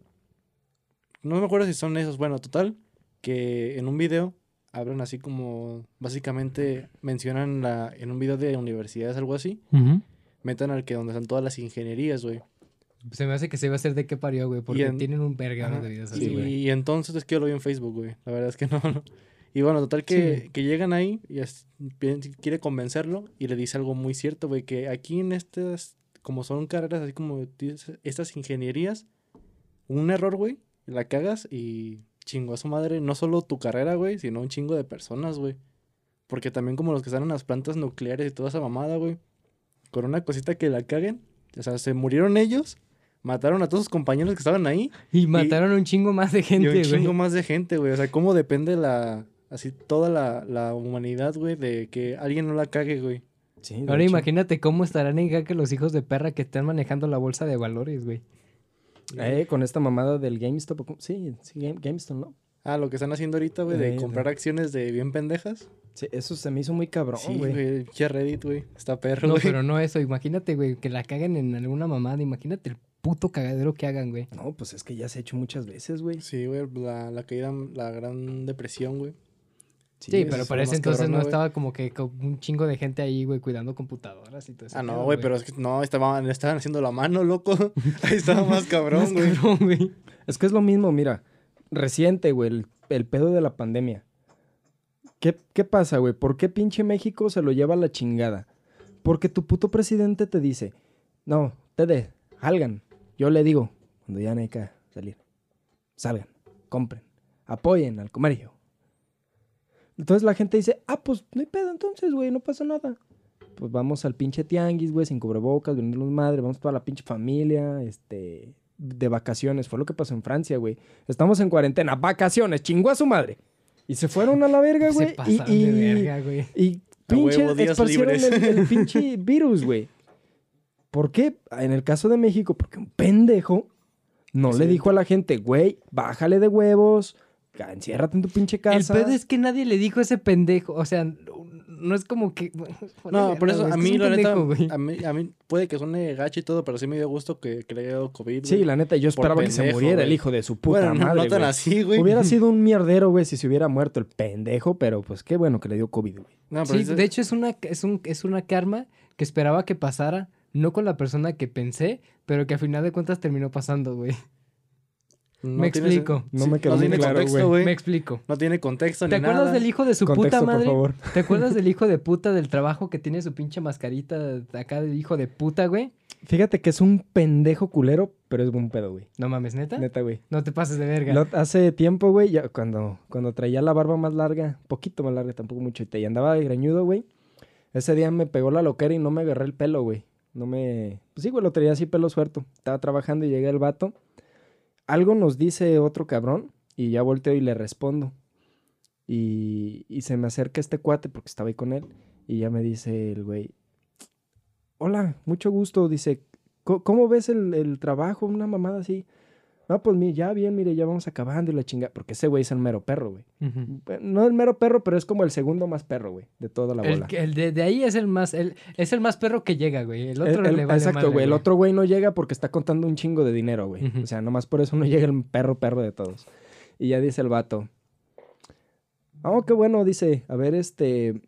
S2: No me acuerdo si son esos. Bueno, total, que en un video hablan así como, básicamente mencionan la, en un video de universidades, algo así, metan al que donde están todas las ingenierías, güey.
S1: Se me hace que se iba a hacer de qué parió, güey. Porque
S2: en-
S1: tienen un verga de videos
S2: y,
S1: así, güey.
S2: y entonces es que yo lo vi en Facebook, güey. La verdad es que no, no. Y bueno, total que,
S1: Sí.
S2: que llegan ahí y es- quiere convencerlo y le dice algo muy cierto, güey, que aquí en estas, como son carreras así como estas ingenierías, un error, güey, la cagas y chingo a su madre, no solo tu carrera, güey, sino un chingo de personas, güey. Porque también como los que están en las plantas nucleares y toda esa mamada, güey, con una cosita que la caguen, o sea, se murieron ellos, mataron a todos sus compañeros que estaban ahí
S1: Y mataron un chingo más de
S2: y
S1: gente,
S2: un
S1: güey.
S2: chingo más de gente, güey. O sea, cómo depende la. Así toda la, la humanidad, güey, de que alguien no la cague, güey.
S3: Sí,
S1: Ahora
S3: hecho.
S1: imagínate cómo estarán en jaque los hijos de perra que están manejando la bolsa de valores, güey.
S3: Eh, con esta mamada del GameStop. Sí, sí, Game- GameStop, ¿no?
S2: Ah, lo que están haciendo ahorita, güey,
S3: Eh,
S2: de
S3: de-
S2: comprar acciones de bien pendejas.
S3: Sí, eso se me hizo muy cabrón,
S2: sí,
S3: güey.
S2: güey. Pinche Reddit, güey. Está perro,
S1: No,
S2: güey.
S1: pero no eso. Imagínate, güey, que la caguen en alguna mamada. Imagínate el puto cagadero que hagan, güey.
S3: No, pues es que ya se ha hecho muchas veces, güey.
S2: Sí, güey, la, la caída, la gran depresión, güey.
S1: Sí,
S3: es-
S1: pero para
S2: es
S1: ese entonces
S2: cabrón,
S1: no estaba como que con un chingo de gente ahí, güey, cuidando computadoras y todo eso.
S2: Ah, no, güey, pero es que no, estaban, estaban haciendo la mano, loco. Ahí estaba más cabrón, güey.
S3: Es que es lo mismo, mira. Reciente, güey, el, el pedo de la pandemia. ¿Qué, qué pasa, güey? ¿Por qué pinche México se lo lleva a la chingada? Porque tu puto presidente te dice, no, ustedes, salgan. Yo le digo, cuando ya no hay que salir, salgan, compren, apoyen al comercio. Entonces la gente dice, ah, pues no hay pedo entonces, güey, no pasa nada. Pues vamos al pinche tianguis, güey, sin cubrebocas, venirnos madre, vamos toda la pinche familia, este, de vacaciones. Fue lo que pasó en Francia, güey. Estamos en cuarentena, vacaciones, chingó a su madre. Y se fueron a la verga, güey.
S1: Se
S3: y,
S1: pasaron
S3: y,
S1: de verga, güey.
S3: y pinche
S2: huevo,
S3: esparcieron el, el pinche virus, güey. ¿Por qué? En el caso de México, porque un pendejo no le
S2: Sí.
S3: dijo a la gente, güey, bájale de huevos, enciérrate en tu pinche
S1: El
S3: casa.
S1: pedo es que nadie le dijo a ese pendejo. O sea, no es como que.
S2: No, por eso a mí, la neta, a mí, a mí puede que suene gacho y todo, pero sí me dio gusto que, que le haya dado COVID.
S3: Sí, la neta, yo esperaba que se muriera el hijo de su puta madre,
S2: no tan así, güey.
S3: Hubiera sido un mierdero, güey, si se hubiera muerto el pendejo, pero pues qué bueno que le dio COVID, güey.
S1: Sí, de hecho es una, es, un, es una karma que esperaba que pasara, no con la persona que pensé, pero que a final de cuentas terminó pasando, güey.
S2: No
S1: me
S2: tiene
S1: explico.
S3: No me quedó
S2: no tiene
S3: claro,
S2: contexto,
S3: güey.
S1: Me explico.
S2: No tiene contexto
S1: ¿Te
S2: ni
S1: acuerdas
S2: nada.
S1: del hijo de su
S3: Contexto,
S1: puta madre?
S3: por favor.
S1: ¿Te acuerdas del hijo de puta del trabajo que tiene su pinche mascarita acá de hijo de puta, güey?
S3: Fíjate que es un pendejo culero, pero es buen pedo, güey.
S1: No mames, neta.
S3: Neta, güey.
S1: No te pases de verga.
S3: Lo- hace tiempo, güey, ya cuando, cuando traía la barba más larga, poquito más larga, tampoco mucho, y andaba de greñudo, güey. Ese día me pegó la loquera y no me agarré el pelo, güey. No me... Pues sí, güey, lo traía así pelo suelto. Estaba trabajando y llegué el vato. Algo nos dice otro cabrón y ya volteo y le respondo. Y, se me acerca este cuate porque estaba ahí con él y ya me dice el güey, hola, mucho gusto, dice, "¿Cómo- ¿cómo ves el, el trabajo? Una mamada así. No, pues mi- ya bien, mire, ya vamos acabando y la chinga. Porque ese güey es el mero perro, güey. No el mero perro, pero es como el segundo más perro, güey, de toda la bola.
S1: el de, de ahí es el más el, es el más perro que llega, güey. El otro
S3: El-
S1: le vale
S3: exacto,
S1: madre,
S3: güey. El otro güey no llega porque está contando un chingo de dinero, güey. O sea, nomás por eso no llega el perro perro de todos. Y ya dice el vato. Oh, qué bueno, dice. A ver, este.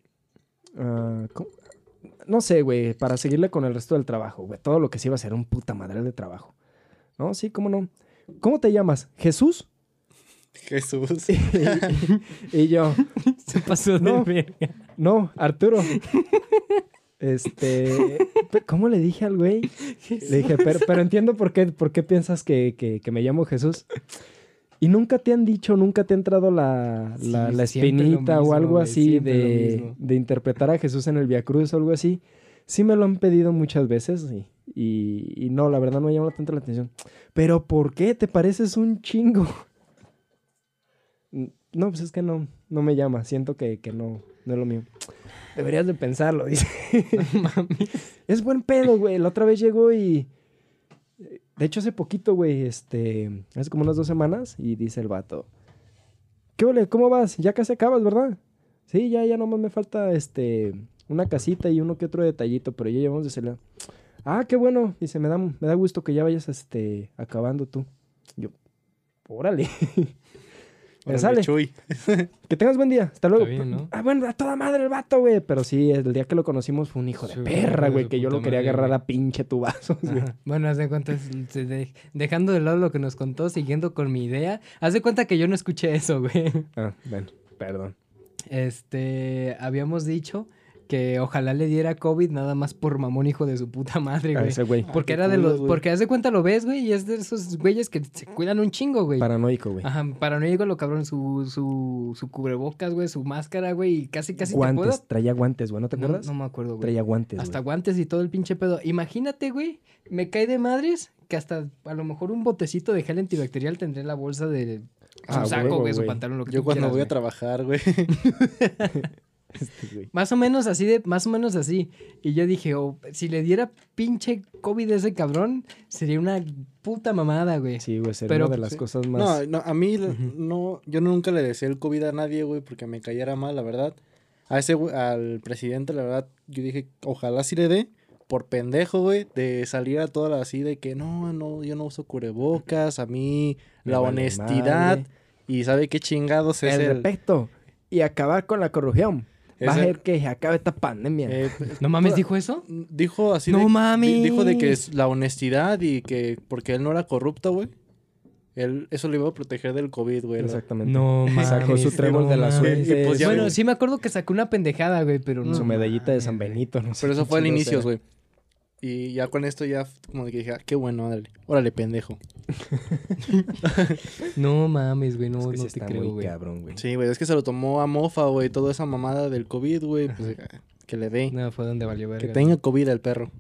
S3: ah, ¿cómo? No sé, güey, para seguirle con el resto del trabajo, güey. Todo lo que sí iba a ser un puta madre de trabajo. No, sí, cómo no. ¿Cómo te llamas? ¿Jesús?
S2: Jesús.
S3: y yo,
S1: Se pasó de
S3: No.
S1: verga.
S3: no, Arturo. Este, ¿cómo le dije al güey? Le dije, pero, pero entiendo por qué, por qué piensas que, que- que me llamo Jesús. Y nunca te han dicho, nunca te ha entrado la, la,
S1: Sí,
S3: la espinita o algo
S1: güey,
S3: así de, de interpretar a Jesús en el Via Cruz o algo así. Sí me lo han pedido muchas veces y, y, y no, la verdad no me llama tanto la atención. Pero ¿por qué? ¿Te pareces un chingo? No, pues es que no, no me llama. Siento que, que no, no es lo mío. Deberías de pensarlo, dice. Es buen pedo, güey. La otra vez llegó y. De hecho, hace poquito, güey, este. Hace como unas dos semanas. Y dice el vato. ¿Qué ole? ¿Cómo vas? Ya casi acabas, ¿verdad? Sí, ya, ya nomás me falta este. Una casita y uno que otro detallito, pero ya llevamos de celular. Ah, qué bueno. Dice, me da, me da gusto que ya vayas este, acabando tú. Yo, órale. Me sale.
S2: Chuy.
S3: Que tengas buen día. Hasta luego.
S1: bien, ¿no?
S3: Ah, bueno, a toda madre el vato, güey. Pero sí, el día que lo conocimos fue un hijo de
S1: Sí,
S3: perra, güey. Que yo lo quería
S1: madre,
S3: agarrar
S1: güey.
S3: a pinche tubazos, güey.
S1: Bueno, haz de cuenta, dejando de lado lo que nos contó, siguiendo con mi idea, haz de cuenta que yo no escuché eso, güey.
S3: Ah, bueno, perdón.
S1: Este, habíamos dicho que ojalá le diera COVID nada más por mamón hijo de su puta madre,
S3: A
S1: güey.
S3: ese güey.
S1: Porque era de
S2: culos,
S1: los,
S2: güey.
S1: porque haz de cuenta lo ves, güey, y es de esos güeyes que se cuidan un chingo, güey.
S3: Paranoico, güey.
S1: Ajá, paranoico lo cabrón, su, su, su cubrebocas, güey, su máscara, güey, y casi, casi te
S3: guantes.
S1: puedo...
S3: Traía guantes, güey. ¿No te
S1: No,
S3: acuerdas?
S1: no me acuerdo, güey.
S3: Traía guantes,
S1: Hasta
S3: güey.
S1: guantes y todo el pinche pedo. Imagínate, güey, me cae de madres que hasta a lo mejor un botecito de gel antibacterial tendré en la bolsa de su
S3: Ah,
S1: saco, güey, su pantalón, lo que
S2: Yo
S1: tú
S2: cuando
S1: quieras,
S2: voy a
S1: güey.
S2: trabajar, güey.
S3: Este, güey.
S1: Más o menos así de, más o menos así. Y yo dije, oh, si le diera pinche COVID a ese cabrón, sería una puta mamada, güey.
S3: Sí, güey. Sería
S1: Pero,
S3: una de las
S2: sí.
S3: cosas
S2: No,
S3: más...
S2: no, a mí no, yo nunca le deseé el COVID a nadie, güey, porque me cayera mal, la verdad. A ese, güey- al presidente, la verdad, yo dije, ojalá sí le dé, por pendejo, güey, de salir a todas así de que no, no, yo no uso cubrebocas, a mí
S3: Me
S2: la
S3: vale
S2: honestidad y sabe qué chingados es
S3: el,
S2: el...
S3: respeto y acabar con la corrupción. Va a ser que se acabe esta pandemia.
S2: eh,
S1: ¿No mames, dijo eso?
S2: Dijo así
S1: No
S2: de,
S1: mames.
S2: Dijo de que es la honestidad y que porque él no era corrupto, güey. Él, eso le iba a proteger del COVID, güey.
S3: Exactamente.
S1: No mames.
S3: Sacó su trébol
S1: no
S3: de la suerte.
S2: Y pues
S1: Bueno, sí me acuerdo que sacó una pendejada, güey, pero no.
S3: Su medallita de San. Benito. No sé
S2: Pero eso fue al inicio, güey. Y ya con esto ya como que dije, ah, qué bueno, órale. Órale, pendejo.
S1: No mames, güey, no,
S3: Es que sí
S1: no te
S3: está
S1: creo,
S3: muy
S1: güey.
S3: cabrón, güey.
S2: Sí, güey, es que se lo tomó a mofa, güey, toda esa mamada del COVID, güey, pues que le dé.
S1: No, fue donde valió verga.
S2: Que tenga COVID el perro.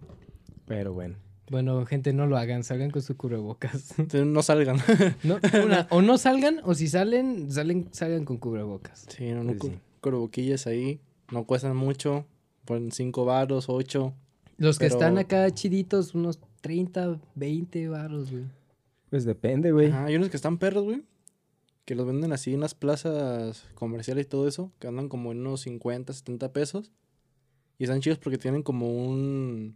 S3: Pero bueno.
S1: Bueno, gente, no lo hagan, salgan con su cubrebocas.
S2: No salgan.
S1: No, una, o no salgan, o si salen, salen, salgan con cubrebocas.
S2: sí, no, no,
S3: Sí,
S2: cu-
S3: sí.
S2: cubrebocquillas ahí. No cuestan mucho. Ponen 5 varos, 8.
S1: Los que
S2: Pero-
S1: están acá chiditos, unos 30, 20 varos, güey.
S3: Pues depende, güey.
S2: Hay unos que están perros, güey. que los venden así en las plazas comerciales y todo eso, que andan como en unos 50, 70 pesos. Y están chidos porque tienen como un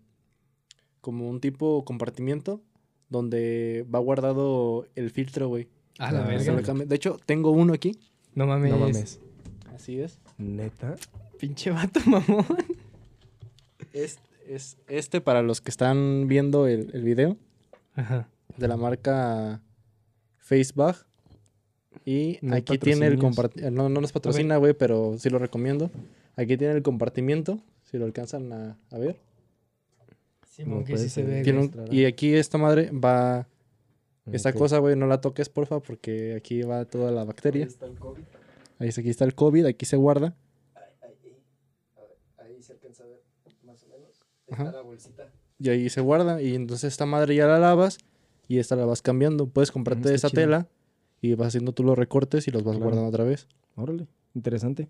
S2: como un tipo compartimiento donde va guardado el filtro, güey.
S1: A la
S3: Ah,
S2: Se
S1: verga.
S2: De hecho, tengo uno aquí.
S1: No mames.
S3: No mames.
S2: Así es.
S3: Neta.
S1: Pinche vato mamón.
S2: Es, es este para los que están viendo el, el video
S1: Ajá.
S2: de la marca Facebook. Y
S3: No
S2: aquí tiene el compartimiento. No, no nos patrocina, güey, pero sí lo recomiendo. Aquí tiene el compartimiento, si lo alcanzan a, a ver.
S1: Simón, que
S3: puede
S1: sí se ve.
S2: Tiene un- y aquí esta madre va. Esta cosa, güey, no la toques, porfa, porque aquí va toda la bacteria. Ahí está, aquí está el COVID, aquí se guarda.
S3: Ahí se alcanza a ver más la bolsita.
S2: Y ahí se guarda. Y entonces esta madre ya la lavas y esta la vas cambiando. Puedes comprarte
S3: está
S2: esa
S3: chido.
S2: tela y vas haciendo tú los recortes y los vas
S3: Claro.
S2: guardando otra vez.
S3: Órale, interesante.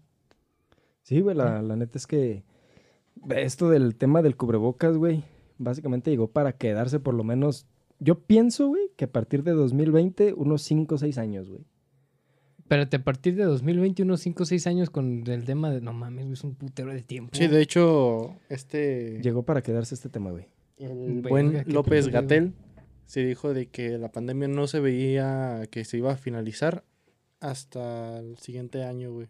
S3: Sí, güey, la, la neta es que esto del tema del cubrebocas, güey, básicamente llegó para quedarse por lo menos, yo pienso, güey, que a partir de 2020, unos 5 o 6 años, güey.
S1: Espérate, a partir de 2021, 5 o 6 años con el tema de. No mames, güey, es un putero de tiempo.
S2: Sí, de hecho, este.
S3: Llegó para quedarse este tema, güey.
S2: El buen López. Gatel se dijo de que la pandemia no se veía que se iba a finalizar hasta el siguiente año, güey.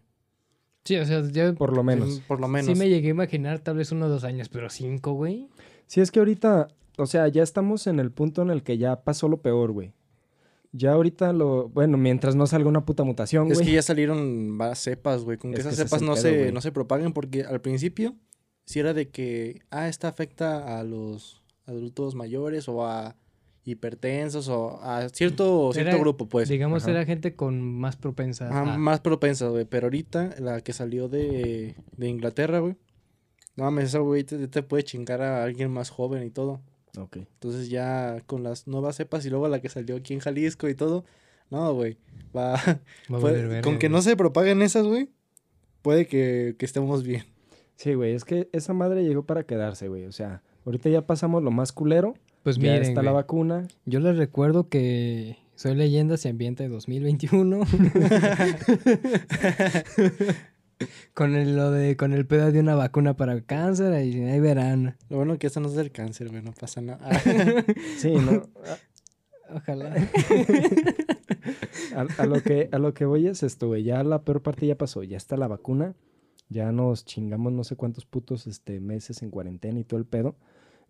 S1: Sí, o sea, yo
S3: Por lo menos.
S2: Por lo menos.
S1: sí me llegué a imaginar tal vez uno o dos años, pero cinco, güey.
S3: Sí, es que ahorita, o sea, ya estamos en el punto en el que ya pasó lo peor, güey. Ya ahorita lo, bueno, mientras no salga una puta mutación,
S2: Es
S3: güey.
S2: que ya salieron más cepas, güey. Con que
S3: Es que
S2: esas
S3: es
S2: cepas no,
S3: pedo,
S2: se, no se propaguen porque al principio sí era de que, ah, esta afecta a los adultos mayores o a hipertensos o a cierto, cierto
S1: Era,
S2: grupo, pues.
S1: Digamos,
S3: ajá.
S1: era gente con más propensa. A-
S2: Más propensa, güey. Pero ahorita, la que salió de, de Inglaterra, güey. No mames, esa güey te, te puede chingar a alguien más joven y todo.
S3: Ok.
S2: Entonces ya con las nuevas cepas y luego la que salió aquí en Jalisco y todo. No, güey. Va.
S1: va a
S2: puede-
S1: verga,
S2: con que no se propaguen esas, güey. Puede que, que estemos bien.
S3: Sí, güey, es que esa madre llegó para quedarse, güey. O sea, ahorita ya pasamos lo más culero.
S1: Pues
S3: ya
S1: miren,
S3: está la vacuna.
S1: yo les recuerdo que Soy Leyendas y Ambiente de 2021. Con el, lo de, con el pedo de una vacuna para el cáncer, y ahí verán.
S2: Lo bueno que eso no es del cáncer, güey, no pasa nada.
S3: Sí, ¿no?
S1: Ojalá.
S3: A, a lo que, a lo que voy es esto, güey. Ya la peor parte ya pasó. Ya está la vacuna. Ya nos chingamos no sé cuántos putos este, meses en cuarentena y todo el pedo.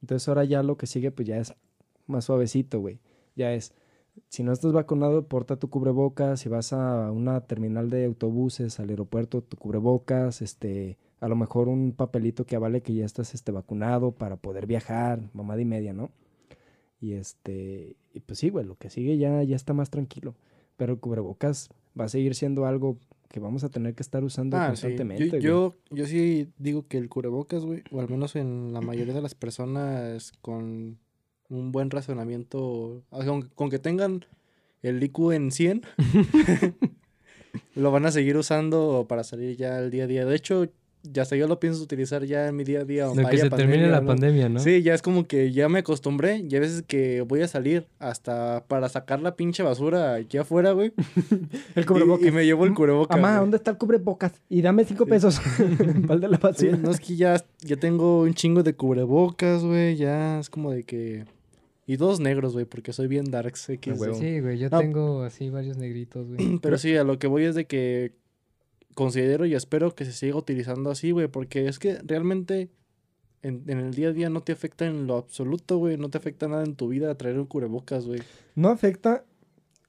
S3: Entonces ahora ya lo que sigue pues ya es más suavecito, güey. Ya es, si no estás vacunado, porta tu cubrebocas. Si vas a una terminal de autobuses, al aeropuerto, tu cubrebocas. Este, a lo mejor un papelito que avale que ya estás este, vacunado para poder viajar. Mamada y media, ¿no? Y este, y pues sí, güey, lo que sigue ya, ya está más tranquilo. Pero el cubrebocas va a seguir siendo algo que vamos a tener que estar usando
S2: Ah, sí.
S3: constantemente.
S2: Yo, yo, yo sí digo que el cubrebocas, güey, o al menos en la mayoría de las personas con un buen razonamiento, con, con que tengan el IQ en 100, lo van a seguir usando para salir ya el día a día. De hecho, ya hasta yo lo pienso utilizar ya en mi día a día.
S1: Lo que se termine la
S2: ¿no?
S1: pandemia, ¿no?
S2: Sí, ya es como que ya me acostumbré. Y a veces que voy a salir hasta para sacar la pinche basura aquí afuera, güey.
S3: el cubrebocas.
S2: y me llevo el cubrebocas.
S3: Amá,
S2: güey.
S3: ¿dónde está el cubrebocas? Y dame cinco
S2: Sí.
S3: pesos. Pal de la
S2: Sí,
S3: basura.
S2: no es que ya, ya tengo un chingo de cubrebocas, güey. Ya es como de que. Y dos negros, güey, porque soy bien darks X.
S3: Ah.
S1: Sí, güey, yo
S2: No.
S1: tengo así varios negritos, güey.
S2: Pero sí, a lo que voy es de que considero y espero que se siga utilizando así, güey, porque es que realmente en, en el día a día no te afecta en lo absoluto, güey. No te afecta nada en tu vida traer un cubrebocas, güey.
S3: No afecta.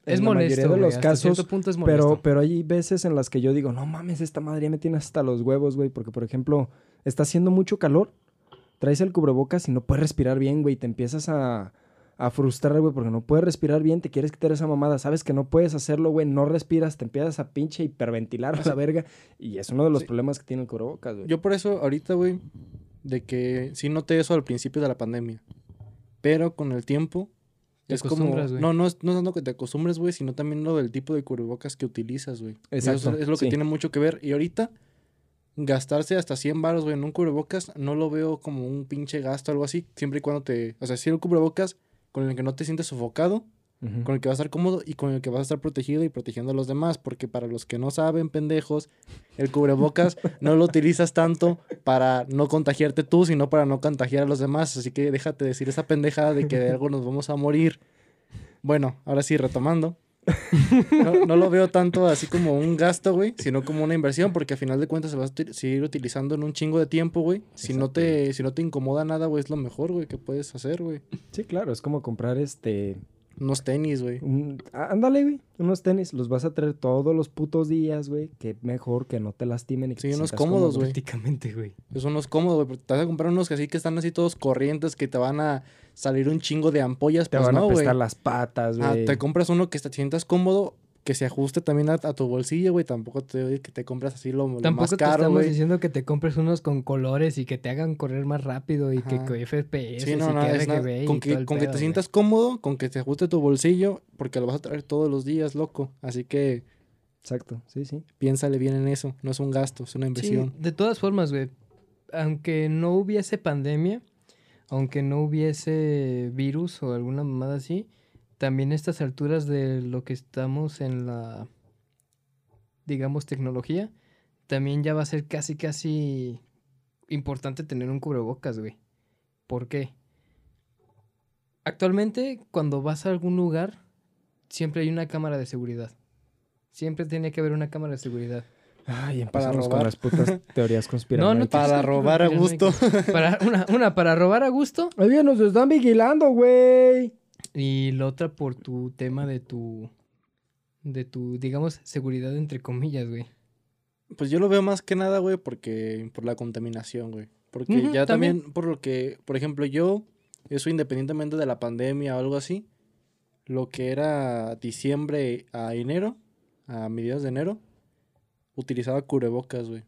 S1: Es
S3: en la mayoría
S1: molesto,
S3: de los casos.
S1: cierto punto es molesto.
S3: Pero, pero hay veces en las que yo digo, no mames, esta madre ya me tiene hasta los huevos, güey. Porque, por ejemplo, está haciendo mucho calor, traes el cubrebocas y no puedes respirar bien, güey. Te empiezas a, a frustrar, güey, porque no puedes respirar bien, te quieres quitar esa mamada. Sabes que no puedes hacerlo, güey, no respiras, te empiezas a pinche hiperventilar a la verga. Y es uno de los
S2: Sí.
S3: problemas que tiene el cubrebocas, güey.
S2: Yo por eso ahorita, güey, de que sí noté eso al principio de la pandemia. Pero con el tiempo
S1: Te
S2: es como
S1: güey.
S2: no no es no es tanto que te acostumbres, güey, sino también lo del tipo de cubrebocas que utilizas, güey. Eso
S3: Exacto,
S2: es lo que
S3: sí.
S2: tiene mucho que ver y ahorita gastarse hasta 100 baros, güey, en un cubrebocas no lo veo como un pinche gasto o algo así, siempre y cuando te, o sea, si el cubrebocas con el que no te sientes sofocado con el que vas a estar cómodo y con el que vas a estar protegido y protegiendo a los demás. Porque para los que no saben, pendejos, el cubrebocas no lo utilizas tanto para no contagiarte tú, sino para no contagiar a los demás. Así que déjate decir esa pendejada de que de algo nos vamos a morir. Bueno, ahora sí, retomando. No, no lo veo tanto así como un gasto, güey, sino como una inversión, porque al final de cuentas se va a seguir utilizando en un chingo de tiempo, güey. Si no te, si no te incomoda nada, güey, es lo mejor, güey, que puedes hacer, güey.
S3: Sí, claro, es como comprar este.
S2: Unos tenis, güey.
S3: un- ándale, güey. Unos tenis. Los vas a traer todos los putos días, güey. Que mejor que no te lastimen y que
S2: Sí,
S3: te
S2: unos cómodos,
S3: cómodo.
S2: güey.
S1: Prácticamente, güey.
S2: Son unos cómodos, güey. Te vas a comprar unos que así que están así todos corrientes, que te van a salir un chingo de ampollas,
S3: Te
S2: pues
S3: van
S2: no,
S3: a las patas,
S2: Ah,
S3: güey.
S2: te compras uno que te sientas cómodo, que se ajuste también a, a tu bolsillo, güey. Tampoco te digo que te compras así lo, lo
S1: Tampoco
S2: más
S1: te
S2: caro,
S1: estamos
S2: güey.
S1: diciendo que te compres unos con colores y que te hagan correr más rápido y que con FPS
S2: Sí,
S1: y
S2: no, no,
S1: que
S2: es nada-
S1: RGB y todo
S2: que,
S1: el
S2: con que te sientas cómodo, con que te ajuste tu bolsillo, porque lo vas a traer todos los días, loco. Así que
S3: Exacto, sí, sí.
S2: piénsale bien en eso. No es un gasto, es una
S1: Sí,
S2: inversión.
S1: de todas formas, güey. Aunque no hubiese pandemia, aunque no hubiese virus o alguna mamada así, también a estas alturas de lo que estamos en la, digamos, tecnología, también ya va a ser casi, casi importante tener un cubrebocas, güey. ¿Por qué? Actualmente, cuando vas a algún lugar, siempre hay una cámara de seguridad. Siempre tiene que haber una cámara de seguridad.
S3: Ay,
S2: Para
S3: empezamos con
S2: robar.
S3: las putas teorías
S1: No,
S3: conspiranoicas.
S1: no te-
S2: Para robar a gusto.
S1: Para, una, una para robar a gusto
S3: Oye, nos están vigilando, güey.
S1: Y la otra por tu tema de tu, de tu, digamos, seguridad entre comillas, güey.
S2: Pues yo lo veo más que nada, güey, porque por la contaminación, güey. Porque ya
S1: también.
S2: también. por lo que, por ejemplo, yo, eso independientemente de la pandemia o algo así, lo que era diciembre a enero, a mediados de enero, utilizaba cubrebocas, güey.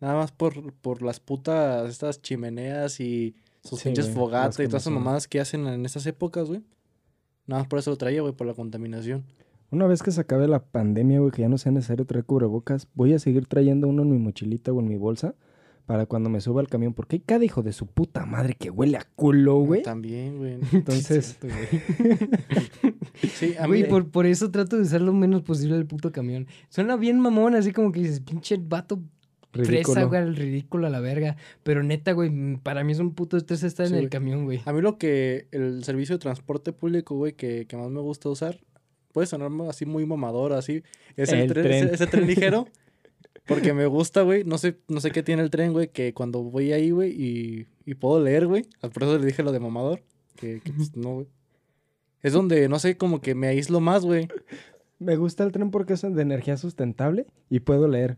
S2: Nada más por, por las putas, estas chimeneas y sus
S3: Sí,
S2: pinches fogatas y todas esas mamadas que hacen en esas épocas, güey. Nada más por eso lo traía, güey, por la contaminación.
S3: Una vez que se acabe la pandemia, güey, que ya no sea necesario traer cubrebocas, voy a seguir trayendo uno en mi mochilita o en mi bolsa para cuando me suba al camión. Porque hay cada hijo de su puta madre que huele a culo, güey.
S2: También, güey.
S3: Entonces,
S2: Sí, a mí...
S1: Güey, por, por eso trato de usar lo menos posible el puto camión. Suena bien mamón, así como que dices, pinche vato fresa,
S3: ridículo.
S1: güey, el ridículo a la verga. Pero neta, güey, para mí es un puto estrés estar
S2: Sí,
S1: en el
S2: güey.
S1: camión, güey.
S2: A mí lo que el servicio de transporte público, güey, que, que más me gusta usar, puede sonar así muy mamador, así, es el,
S3: El
S2: tren,
S3: tren.
S2: Ese, ese tren ligero, porque me gusta, güey, no sé, no sé qué tiene el tren, güey, que cuando voy ahí, güey, y, y puedo leer, güey, ah, por eso le dije lo de mamador, que, que, pues, no, güey. Es donde, no sé, como que me aíslo más, güey.
S3: Me gusta el tren porque es de energía sustentable y puedo leer.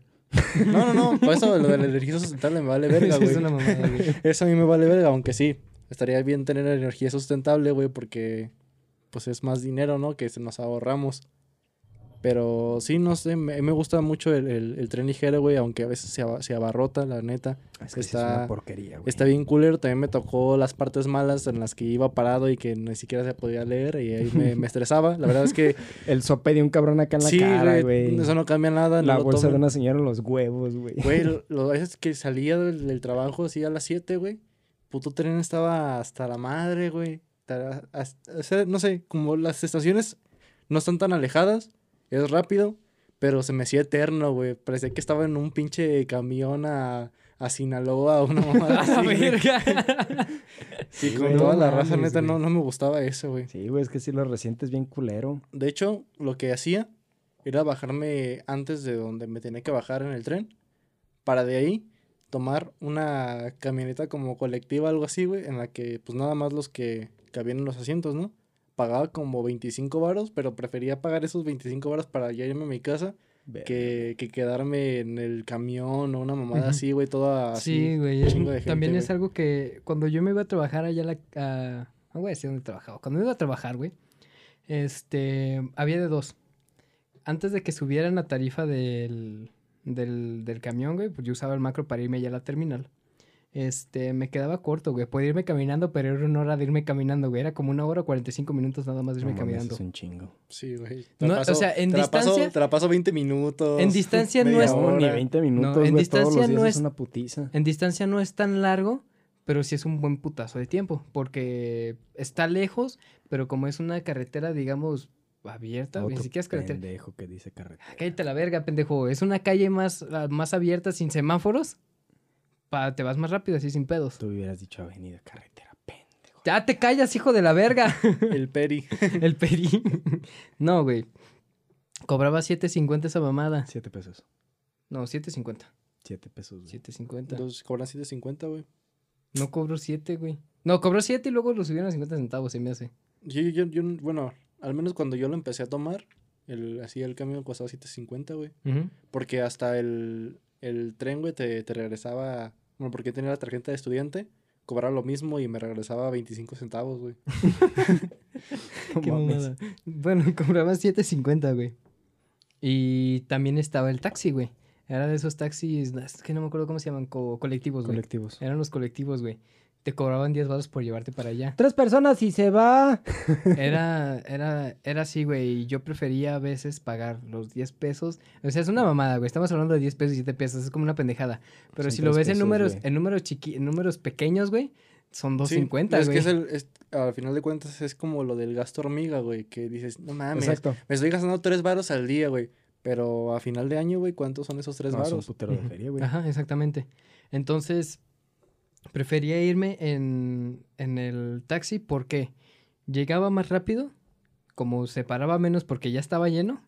S2: No, no, no, por eso lo de la energía sustentable me vale verga,
S1: Eso es
S2: güey.
S1: una mamada, güey.
S2: Eso a mí me vale verga, aunque sí, estaría bien tener energía sustentable, güey, porque pues es más dinero, ¿no? Que se nos ahorramos. Pero sí, no sé, me, me gusta mucho el, el- el tren ligero, güey, aunque a veces se, se abarrota, la neta.
S3: Es que
S2: Está-
S3: es una porquería, güey.
S2: Está bien culero, también me tocó las partes malas en las que iba parado y que ni siquiera se podía leer y ahí me, me estresaba. La verdad es que
S3: El sope de un cabrón acá en la
S2: sí,
S3: cara,
S2: güey, eso no cambia nada.
S3: La bolsa de una señora los huevos, güey.
S2: Güey, a veces que salía del, del trabajo así a las 7, güey. Puto tren estaba hasta la madre, güey. Ta- as- O sea, no sé, como las estaciones no están tan alejadas, es rápido, pero se me hacía eterno, güey. Parecía que estaba en un pinche camión a, a Sinaloa o una mamada así, güey. Sí,
S3: Güey,
S2: con toda
S3: no
S2: la raza,
S3: mames,
S2: neta, no,
S3: güey.
S2: no me gustaba eso, güey.
S3: Sí, güey, es que sí lo resientes bien culero.
S2: De hecho, lo que hacía era bajarme antes de donde me tenía que bajar en el tren. Para de ahí tomar una camioneta como colectiva, algo así, güey, en la que pues nada más los que cabían en los asientos, ¿no? Pagaba como 25 varos, pero prefería pagar esos 25 varos para ya irme a mi casa que, que quedarme en el camión o una mamada así, güey, toda así.
S1: Sí, güey. También es algo que cuando yo me iba a trabajar allá a la... a- no voy a decir dónde trabajaba. Cuando me iba a trabajar, güey, este, había de dos. Antes de que subieran la tarifa del, del, del camión, güey, pues yo usaba el macro para irme allá a la terminal. Este, me quedaba corto, güey. Podía irme caminando, pero era una hora de irme caminando, güey. Era como una hora o 45 minutos nada más de irme
S3: No mames,
S1: caminando.
S3: Es un chingo.
S2: Sí, güey.
S1: No,
S2: la
S1: o sea, en
S2: te la paso-
S1: distancia-
S2: te la paso 20 minutos.
S1: En distancia no es-
S3: No, ni
S2: hora.
S3: 20 minutos,
S1: en
S3: güey.
S1: distancia
S3: Todos los días
S1: no
S3: es
S1: es-
S3: una putiza.
S1: En distancia no es tan largo, pero sí es un buen putazo de tiempo, porque está lejos, pero como es una carretera, digamos, abierta, ni
S3: Otro
S1: siquiera es carretera.
S3: pendejo que dice carretera.
S1: Cállate la verga, pendejo. Es una calle más, ah, más abierta, sin semáforos. Pa, te vas más rápido, así sin pedos.
S3: Tú hubieras dicho avenida carretera, pendejo.
S1: Ya te callas, hijo de la verga.
S2: El peri.
S1: El peri. No, güey. Cobraba 7.50 esa mamada.
S3: Siete pesos.
S1: No, 7.50.
S3: Siete pesos. güey.
S1: 7.50.
S2: Entonces cobran 7.50, güey.
S1: No cobró 7, güey. No, cobró 7 y luego lo subieron a 50 centavos, se me hace.
S2: Yo, yo, yo, bueno, al menos cuando yo lo empecé a tomar, el, así el cambio costaba 7.50, güey.
S1: Ujú.
S2: Porque hasta el, el tren, güey, te, te regresaba. Bueno, porque tenía la tarjeta de estudiante, cobraba lo mismo y me regresaba 25 centavos, güey.
S1: Qué mamada. Bueno, cobraba 7.50, güey. Y también estaba el taxi, güey. Era de esos taxis, es que no me acuerdo cómo se llaman, co- colectivos, güey.
S3: Colectivos.
S1: Eran los colectivos, güey. Te cobraban 10 baros por llevarte para allá.
S3: Tres personas y se va.
S1: Era, era, era así, güey. y Yo prefería a veces pagar los 10 pesos. O sea, es una mamada, güey. Estamos hablando de 10 pesos y 7 pesos. Es como una pendejada. Pero
S3: Son
S1: si lo ves en números, en números chiqui, en números pequeños, güey, son 2.50,
S2: Sí,
S1: güey.
S2: Es que es el, es- al final de cuentas es como lo del gasto hormiga, güey, que dices, no mames,
S3: Exacto.
S2: me estoy gastando tres varos al día, güey. Pero a final de año, güey, ¿cuántos son esos tres
S3: No, es un
S2: varos?
S3: putero de feria, güey.
S1: Ajá, exactamente. Entonces, prefería irme en, en el taxi porque llegaba más rápido, como se paraba menos porque ya estaba lleno,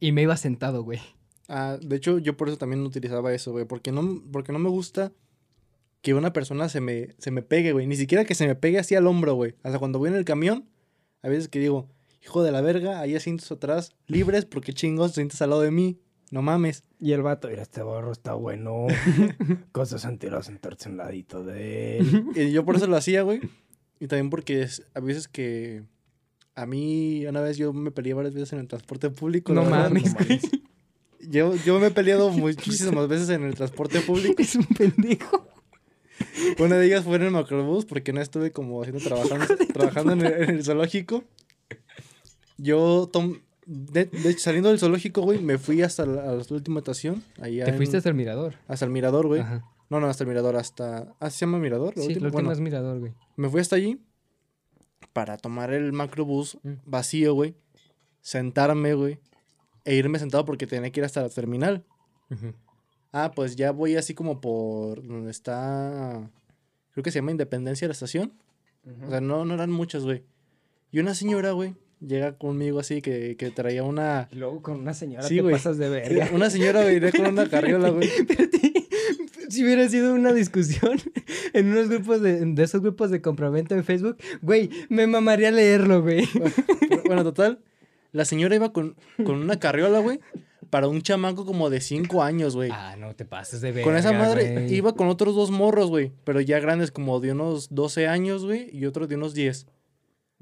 S1: y me iba sentado, güey.
S2: Ah, de hecho, yo por eso también utilizaba eso, güey, porque no, porque no me gusta que una persona se me, se me pegue, güey. Ni siquiera que se me pegue así al hombro, güey. Hasta cuando voy en el camión, a veces que digo, hijo de la verga, hay asientos atrás libres porque chingos te sientes al lado de mí. No mames.
S3: Y el vato, mira, este borro está bueno. Cosas anteriores sentarse un ladito de él.
S2: Y yo por eso lo hacía, güey. Y también porque es- a veces que a mí, una vez yo me peleé varias veces en el transporte público.
S1: No
S2: la verdad.
S1: mames, güey.
S2: Yo, yo me he peleado muchísimas veces en el transporte público.
S1: Es un pendejo.
S2: Una de ellas fue en el macrobús porque no estuve como haciendo trabajando, trabajando en el, en el zoológico. Yo tom- de, de hecho, saliendo del zoológico, güey, me fui hasta la, a la última estación. Allá
S1: Te
S2: en-
S1: fuiste hasta el mirador.
S2: hasta el mirador, güey.
S1: Ajá.
S2: No, no, hasta el mirador, hasta. Ah, ¿se llama mirador?
S1: Sí,
S2: última?
S1: lo último
S2: Bueno,
S1: es mirador, güey.
S2: me fui hasta allí para tomar el macrobús
S1: Mm.
S2: vacío, güey. Sentarme, güey. E irme sentado porque tenía que ir hasta la terminal. Ah, pues ya voy así como por donde está. Creo que se llama Independencia la estación. O sea, no, no eran muchas, güey. Y una señora, güey, llega conmigo así que, que traía una.
S3: Y luego con una señora
S2: Sí,
S3: te pasas de verga.
S2: Una señora venía con una carriola, güey.
S1: Si hubiera sido una discusión en unos grupos de, de esos grupos de compraventa en Facebook, güey, me mamaría leerlo, güey.
S2: Bueno, total. La señora iba con, con una carriola, güey, para un chamaco como de 5 años, güey.
S1: Ah, no te pases de ver.
S2: Con esa madre iba con otros dos morros, güey. Pero ya grandes, como de unos 12 años, güey. Y otro de unos 10.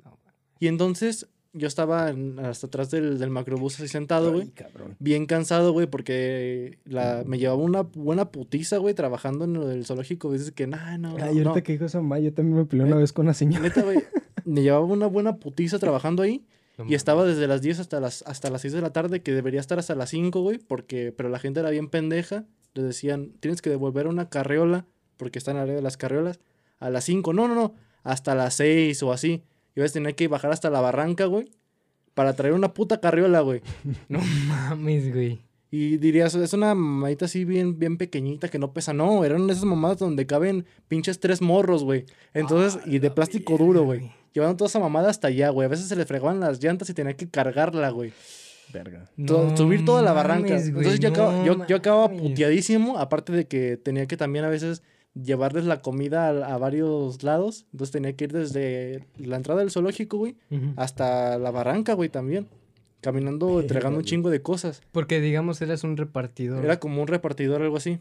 S1: No,
S2: Y entonces yo estaba en- hasta atrás del, del macrobús así sentado, güey. Bien cansado, güey, porque la, me llevaba una buena putiza, güey, trabajando en el zoológico. Dices que, nah, no, no,
S3: Ay, ahorita
S2: no.
S3: que dijo esa yo también me peleé una
S2: Eh,
S3: vez con una señora.
S2: Neta, güey, me llevaba una buena putiza trabajando ahí. Y estaba desde las 10 hasta las, hasta las 6 de la tarde, que debería estar hasta las 5, güey, porque, pero la gente era bien pendeja. Le decían, tienes que devolver una carriola, porque está en la área de las carriolas, a las 5. No, no, no, hasta las 6 o así. Y a veces tenía que bajar hasta la barranca, güey, para traer una puta carriola, güey.
S1: No mames, güey.
S2: Y dirías, es una mamadita así bien, bien pequeñita que no pesa. No, eran esas mamadas donde caben pinches tres morros, güey. Entonces,
S1: Ah,
S2: y de plástico duro, güey. Llevaban toda esa mamada hasta allá, güey. A veces se le fregaban las llantas y tenía que cargarla, güey.
S3: Verga.
S2: Subir toda la barranca.
S1: mames, güey,
S2: Entonces yo,
S1: no
S2: yo, yo acababa puteadísimo, aparte de que tenía que también a veces llevarles la comida a, a varios lados. Entonces tenía que ir desde la entrada del zoológico, güey, hasta la barranca, güey, también. Caminando, entregando un chingo de cosas.
S1: Porque, digamos, eras un repartidor.
S2: Era como un repartidor, algo así.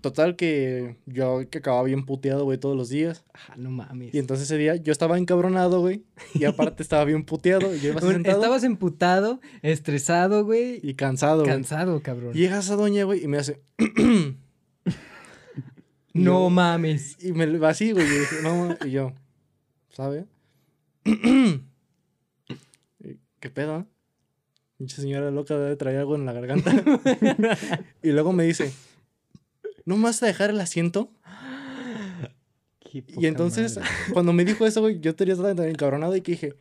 S2: Total que yo que acababa bien puteado, güey, todos los días.
S1: Ah, no mames.
S2: Y entonces ese día yo estaba encabronado, güey. Y aparte estaba bien puteado. Y yo iba sentado
S1: Estabas emputado, estresado, güey.
S2: y cansado.
S1: Cansado, cabrón.
S2: Y llega esa doña, güey, y me hace...
S1: No
S2: yo-
S1: mames.
S2: Y me va así, güey. Y, dije, no, y yo, ¿sabe? ¿Qué pedo? Pinche señora loca debe traer algo en la garganta. y luego me dice, ¿no me vas a dejar el asiento? Y entonces,
S3: madre.
S2: cuando me dijo eso, güey, yo tenía tan encabronado y que dije,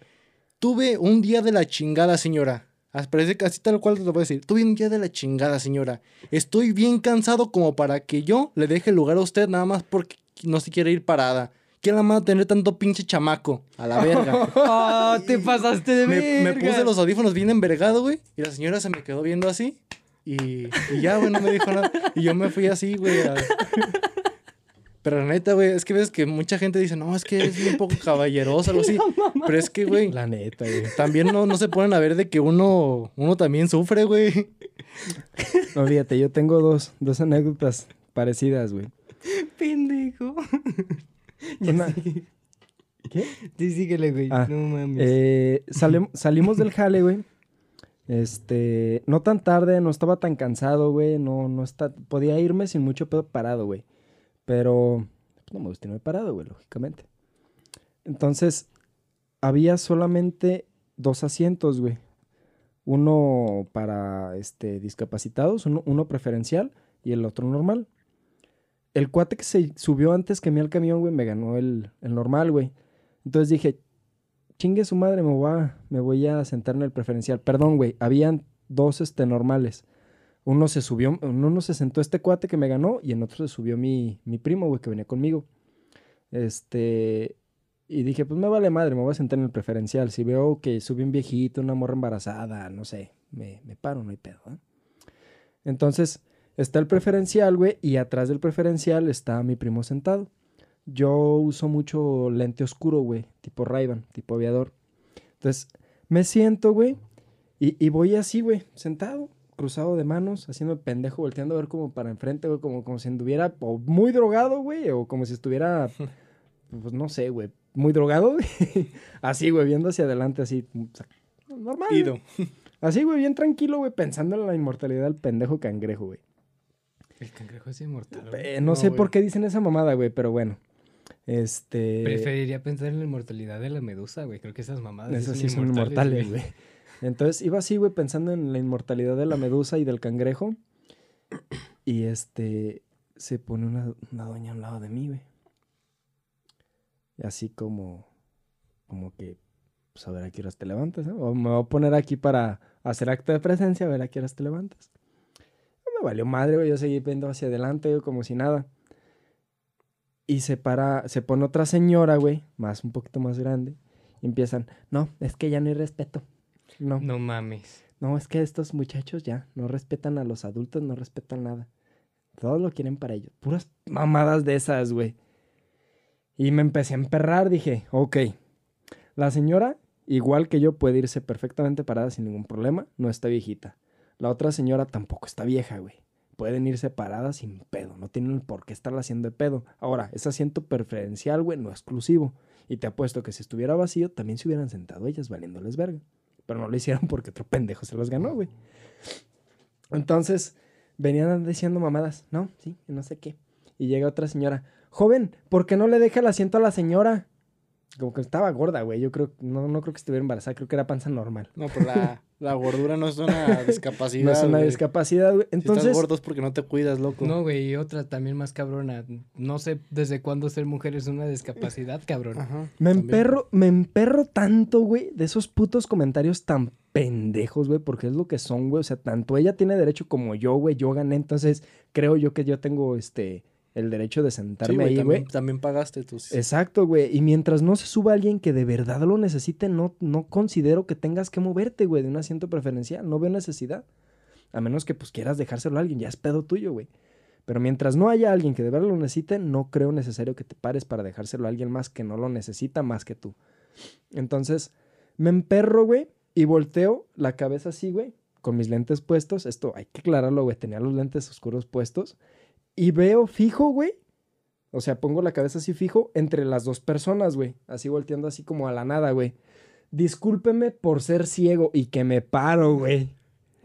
S2: tuve un día de la chingada, señora. Parece así tal cual te lo voy a decir. Tuve un día de la chingada, señora. Estoy bien cansado como para que yo le deje el lugar a usted nada más porque no se quiere ir parada. ¿Quién la manda a tener tanto pinche chamaco? A la verga.
S1: ¡Ah, te pasaste de
S2: me, me
S1: verga!
S2: puse los audífonos bien envergado, güey. Y la señora se me quedó viendo así. Y, y ya, güey, no me dijo nada. Y yo me fui así, güey. a- Pero la neta, güey, es que ves que mucha gente dice, no, es que es un poco caballeroso, algo así. Pero es que, güey,
S3: La neta, güey.
S2: también no, no se ponen a ver de que uno, uno también sufre, güey.
S3: No, fíjate, yo tengo dos, dos anécdotas parecidas, güey.
S1: Pendejo.
S3: Una- ¿Qué?
S1: Sí, síguele, güey.
S3: Ah,
S1: no mames.
S3: Eh, salim- salimos del jale, güey. Este, no tan tarde, no estaba tan cansado, güey. No, no está, podía irme sin mucho pedo parado, güey. Pero pues, no me gusta irme parado, güey, lógicamente. Entonces, había solamente dos asientos, güey. Uno para este, discapacitados, uno, preferencial y el otro normal. El cuate que se subió antes que mí al camión, güey, me ganó el, el normal, güey. Entonces dije, chingue su madre, me voy a, me voy a sentar en el preferencial. Perdón, güey, habían dos este, normales. Uno se subió, uno se sentó este cuate que me ganó y en otro se subió mi, mi primo, güey, que venía conmigo. Este, y dije, pues me vale madre, me voy a sentar en el preferencial. Si veo que sube un viejito, una morra embarazada, no sé, me, me paro, no hay pedo. Entonces, está el preferencial, güey, y atrás del preferencial está mi primo sentado. Yo uso mucho lente oscuro, güey, tipo ray tipo aviador. Entonces, me siento, güey, y, y voy así, güey, sentado, cruzado de manos, haciendo el pendejo, volteando a ver como para enfrente, güey, como, como si anduviera o muy drogado, güey, o como si estuviera, pues no sé, güey, muy drogado, güey. así, güey, viendo hacia adelante, así, o sea, normal. güey. Así, güey, bien tranquilo, güey, pensando en la inmortalidad del pendejo cangrejo, güey.
S1: El cangrejo es inmortal. güey.
S3: Eh, no,
S2: No,
S3: sé
S2: güey.
S3: por qué dicen esa mamada, güey, pero bueno. Este.
S1: Preferiría pensar en la inmortalidad de la medusa, güey. Creo que esas mamadas
S3: Esas sí son inmortales, güey. Entonces iba así, güey, pensando en la inmortalidad de la medusa y del cangrejo. Y este. Se pone una, una doña a un lado de mí, güey. Y así como. Como que. Pues a ver a qué horas te levantas. O me voy a poner aquí para hacer acto de presencia, a ver a qué horas te levantas. No me valió madre, güey. Yo seguí viendo hacia adelante, como si nada. Y se para, se pone otra señora, güey, más, un poquito más grande. Y empiezan, no, es que ya no hay respeto. No, no,
S1: No mames.
S3: es que estos muchachos ya no respetan a los adultos, no respetan nada. Todos lo quieren para ellos. Puras mamadas de esas, güey. Y me empecé a emperrar, dije, ok. La señora, igual que yo, puede irse perfectamente parada sin ningún problema, no está viejita. La otra señora tampoco está vieja, güey. Pueden irse paradas sin pedo, no tienen por qué estarla haciendo de pedo. Ahora, es asiento preferencial, güey, no exclusivo. Y te apuesto que si estuviera vacío, también se hubieran sentado ellas valiéndoles verga. Pero no lo hicieron porque otro pendejo se los ganó, güey. Entonces, venían diciendo mamadas, no, sí, no sé qué. Y llega otra señora, joven, ¿por qué no le deja el asiento a la señora? Como que estaba gorda, güey. Yo creo, no, no creo que estuviera embarazada, creo que era panza normal.
S2: No, pero la, la gordura no es una discapacidad.
S3: no es una
S2: güey.
S3: discapacidad, güey.
S2: Si
S3: Entonces,
S2: estás gordo es porque no te cuidas, loco.
S1: No, güey, y otra también más cabrona. No sé desde cuándo ser mujer es una discapacidad, cabrón.
S2: Ajá.
S3: me
S2: también.
S3: emperro, me emperro tanto, güey, de esos putos comentarios tan pendejos, güey, porque es lo que son, güey. O sea, tanto ella tiene derecho como yo, güey. Yo gané, entonces creo yo que yo tengo este el derecho de
S2: Sí,
S3: sentarme
S2: güey,
S3: ahí,
S2: también,
S3: güey.
S2: también pagaste tus.
S3: Exacto, güey. Y mientras no se suba alguien que de verdad lo necesite, no, no considero que tengas que moverte, güey, de un asiento preferencial. No veo necesidad. A menos que pues quieras dejárselo a alguien, ya es pedo tuyo, güey. Pero mientras no haya alguien que de verdad lo necesite, no creo necesario que te pares para dejárselo a alguien más que no lo necesita más que tú. Entonces, me emperro, güey, y volteo la cabeza así, güey, con mis lentes puestos. Esto hay que aclararlo, güey. Tenía los lentes oscuros puestos. Y veo fijo, güey. O sea, pongo la cabeza así fijo entre las dos personas, güey. Así volteando así como a la nada, güey. Discúlpeme por ser ciego y que me paro, güey.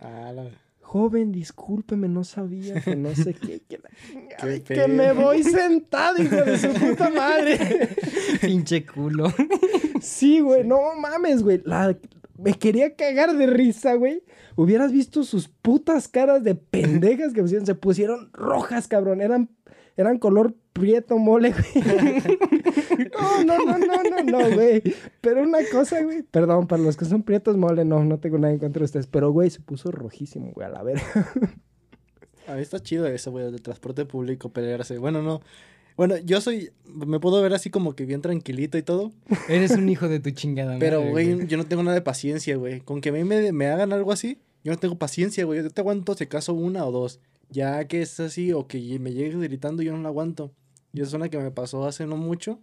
S2: Ah, la-
S3: Joven, discúlpeme, no sabía que no sé qué. Que, Ay, que me voy sentado, hijo de su puta madre.
S1: Pinche culo.
S3: Sí, güey, no mames, güey. La- Me quería cagar de risa, güey. Hubieras visto sus putas caras de pendejas que pusieron. Se pusieron rojas, cabrón. Eran, eran color prieto mole, güey. no, no, no, no, no, no, güey. Pero una cosa, güey. Perdón, para los que son prietos mole, no, no tengo nada en contra de ustedes. Pero, güey, se puso rojísimo, güey, a la verga.
S2: A mí está chido eso, güey, del transporte público, pelearse. Bueno, no. Bueno, yo soy. Me puedo ver así como que bien tranquilito y todo.
S1: Eres un hijo de tu chingada
S2: Pero, güey, yo no tengo nada de paciencia, güey. Con que a mí me, me hagan algo así, yo no tengo paciencia, güey. Yo te aguanto si acaso una o dos. Ya que es así o que me llegues gritando, yo no la aguanto. Y es una que me pasó hace no mucho.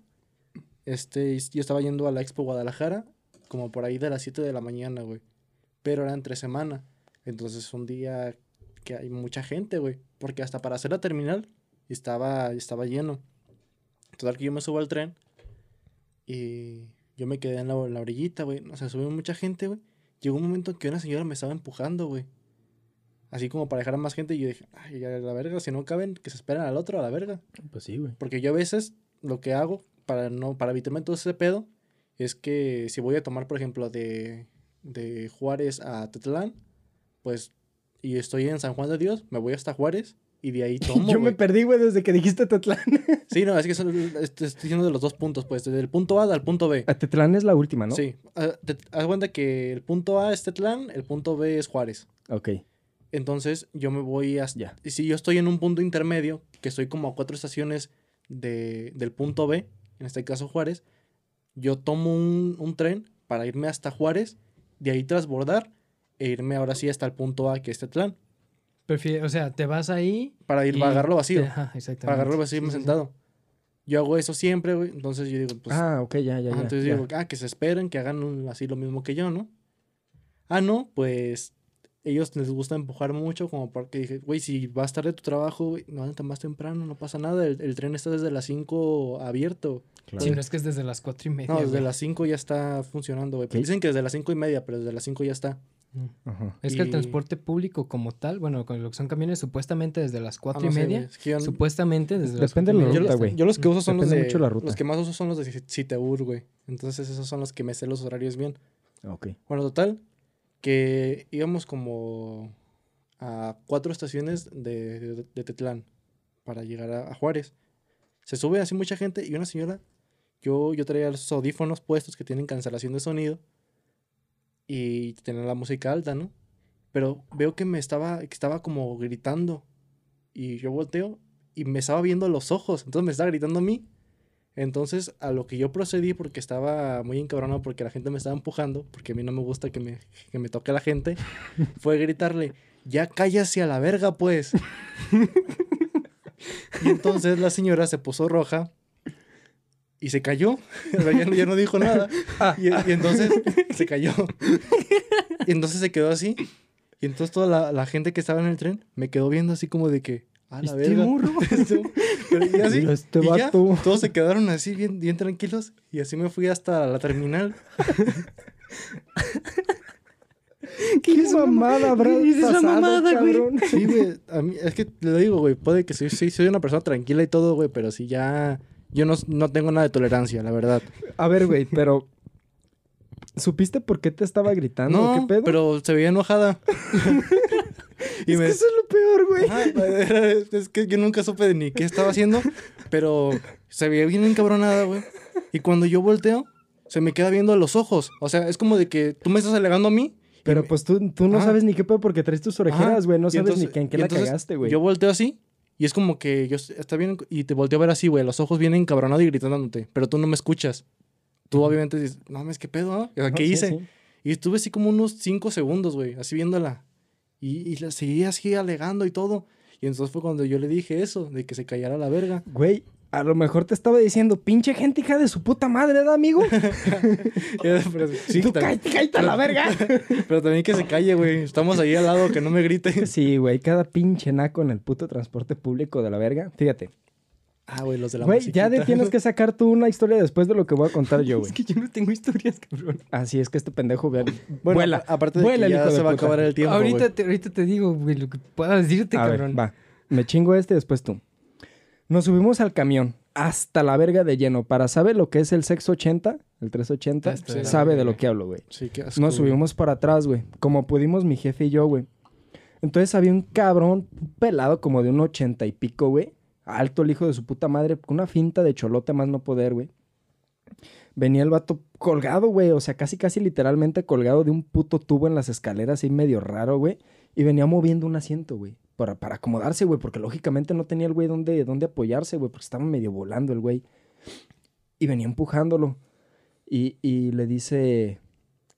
S2: Este, yo estaba yendo a la Expo Guadalajara, como por ahí de las 7 de la mañana, güey. Pero era entre semana. Entonces, un día que hay mucha gente, güey. Porque hasta para hacer la terminal estaba, estaba lleno. Total que yo me subo al tren y yo me quedé en la, en la orillita, güey. O sea, subió mucha gente, güey. Llegó un momento en que una señora me estaba empujando, güey. Así como para dejar a más gente y yo dije, ay, a la verga, si no caben, que se esperen al otro, a la verga.
S3: Pues sí, güey.
S2: Porque yo a veces lo que hago para no para evitarme todo ese pedo es que si voy a tomar, por ejemplo, de, de Juárez a Tetlán, pues, y estoy en San Juan de Dios, me voy hasta Juárez y de ahí tomo,
S3: Yo me perdí, güey, desde que dijiste Tetlán.
S2: Sí, no, es que son- estoy diciendo de los dos puntos, pues, desde el punto A al punto B.
S3: A Tetlán es la última, ¿no?
S2: Sí, ah, haz cuenta que el punto A es Tetlán, el punto B es Juárez.
S3: Ok.
S2: Entonces yo me voy hasta...
S3: Ya.
S2: Y si yo estoy en un punto intermedio, que estoy como a cuatro estaciones de, del punto B, en este caso Juárez, yo tomo un, un tren para irme hasta Juárez, de ahí transbordar e irme ahora sí hasta el punto A, que es Tetlán,
S1: O sea, te vas ahí.
S2: para ir
S1: y
S2: a agarrarlo vacío,
S1: te- ajá, exactamente.
S2: para agarrarlo vacío y
S1: Sí, sí,
S2: sentado. Yo hago eso siempre, güey, entonces yo digo, pues...
S3: ah, ok, ya, ya,
S2: Ajá,
S3: ya.
S2: entonces
S3: ya.
S2: digo, ah, que se esperen, que hagan un- así lo mismo que yo, ¿no? Ah, no, pues ellos les gusta empujar mucho, como porque dije, güey, si vas tarde a tu trabajo, güey, no antes más temprano, no pasa nada, el, el tren está desde las 5 abierto.
S3: Claro.
S1: Sí, no es que es desde las cuatro y media.
S2: No, desde
S1: güey.
S2: las 5 ya está funcionando, güey. Dicen que desde las 5 y media, pero desde las 5 ya está.
S3: Ajá.
S1: Es que el transporte público como tal, bueno, con lo que son camiones, supuestamente desde las
S2: Ah,
S1: cuatro
S2: no
S1: y
S2: sé,
S1: media.
S2: güey, es que yo,
S1: Supuestamente desde las
S3: Depende de la
S1: media
S3: ruta,
S2: yo,
S3: güey.
S2: yo los que uso son los de...
S3: mucho la ruta.
S2: Los que más uso son los de Citeur, güey. Entonces esos son los que me sé los horarios bien.
S3: Ok.
S2: Bueno, total, que íbamos como a cuatro estaciones de, de, de Tetlán para llegar a, a Juárez. Se sube así mucha gente y una señora, yo, yo traía los audífonos puestos que tienen cancelación de sonido y tenía la música alta, ¿no? Pero veo que me estaba, que estaba como gritando y yo volteo y me estaba viendo los ojos, entonces me estaba gritando a mí. Entonces, a lo que yo procedí, porque estaba muy encabronado porque la gente me estaba empujando, porque a mí no me gusta que me, que me toque la gente, fue gritarle, ya cállase a la verga, pues. y entonces la señora se puso roja y se cayó. O sea, ya, no- ya no dijo nada. Y, y entonces se cayó. Y entonces se quedó así. Y entonces toda la, la gente que estaba en el tren me quedó viendo así como de que, a la
S1: Este
S2: verga. Pero y así,
S3: Este
S2: y ya,
S3: vato.
S2: todos se quedaron así bien, bien tranquilos y así me fui hasta la terminal.
S3: ¿Qué mamada habrá
S1: ¿Qué
S3: pasado,
S1: mamada, güey?
S2: Sí, güey, a mí, es que le digo, güey, puede que sí, sí, soy una persona tranquila y todo, güey, pero sí ya, yo no, no tengo nada de tolerancia, la verdad.
S3: A ver, güey, pero... ¿Supiste por qué te estaba gritando?
S2: No,
S3: ¿Qué pedo?
S2: pero se veía enojada. y
S3: es
S2: me...
S3: que eso es lo peor, güey.
S2: Ajá, es que yo nunca supe de ni qué estaba haciendo, pero se veía bien encabronada, güey. Y cuando yo volteo, se me queda viendo a los ojos. O sea, es como de que tú me estás alegando a mí.
S3: Pero
S2: me-
S3: pues tú, tú no
S2: Ajá.
S3: sabes ni qué pedo porque traes tus orejeras, güey. No sabes
S2: entonces-
S3: ni que en qué la cagaste, güey.
S2: Yo volteo así y es como que yo está bien y te volteo a ver así, güey, los ojos vienen encabronado y gritándote, pero tú no me escuchas. Tú obviamente dices, no mames, ¿qué pedo? O sea,
S3: No,
S2: ¿Qué hice?
S3: sí.
S2: Y estuve así como unos cinco segundos, güey, así viéndola. Y, y la seguía así alegando y todo. Y entonces fue cuando yo le dije eso, de que se callara la verga.
S3: Güey, a lo mejor te estaba diciendo, pinche gente hija de su puta madre, ¿verdad, amigo?
S2: pero, sí,
S3: Tú cállate, cállate a la verga.
S2: pero también que se calle, güey. Estamos ahí al lado, que no me grite.
S3: Sí, güey, cada pinche naco en el puto transporte público de la verga. Fíjate,
S2: Ah, güey, los de la
S3: güey, ya de tienes que sacar tú una historia después de lo que voy a contar yo, güey.
S1: Es que yo no tengo historias, cabrón.
S3: Así es que este pendejo, vean,
S2: Bueno,
S3: vuela.
S2: aparte de
S3: vuela
S2: que
S3: el
S2: ya
S3: hijo de
S2: se va a acabar el tiempo,
S1: ahorita, te, ahorita te digo, güey, lo que pueda decirte,
S3: A ver,
S1: cabrón.
S3: va. Me chingo este y después tú. Nos subimos al camión hasta la verga de lleno. Para saber lo que es el 680, el 380,
S1: Hasta la
S3: sabe de lo que hablo, güey.
S2: Sí, qué asco,
S3: Nos
S2: güey.
S3: subimos para atrás, güey. Como pudimos mi jefe y yo, güey. Entonces había un cabrón pelado como de un ochenta y pico, güey. Alto el hijo de su puta madre, con una finta de cholote más no poder, güey. Venía el vato colgado, güey. O sea, casi, casi literalmente colgado de un puto tubo en las escaleras, así medio raro, güey. Y venía moviendo un asiento, güey. Para, para acomodarse, güey. Porque lógicamente no tenía el güey dónde, dónde apoyarse, güey. Porque estaba medio volando el güey. Y venía empujándolo. Y, y le dice.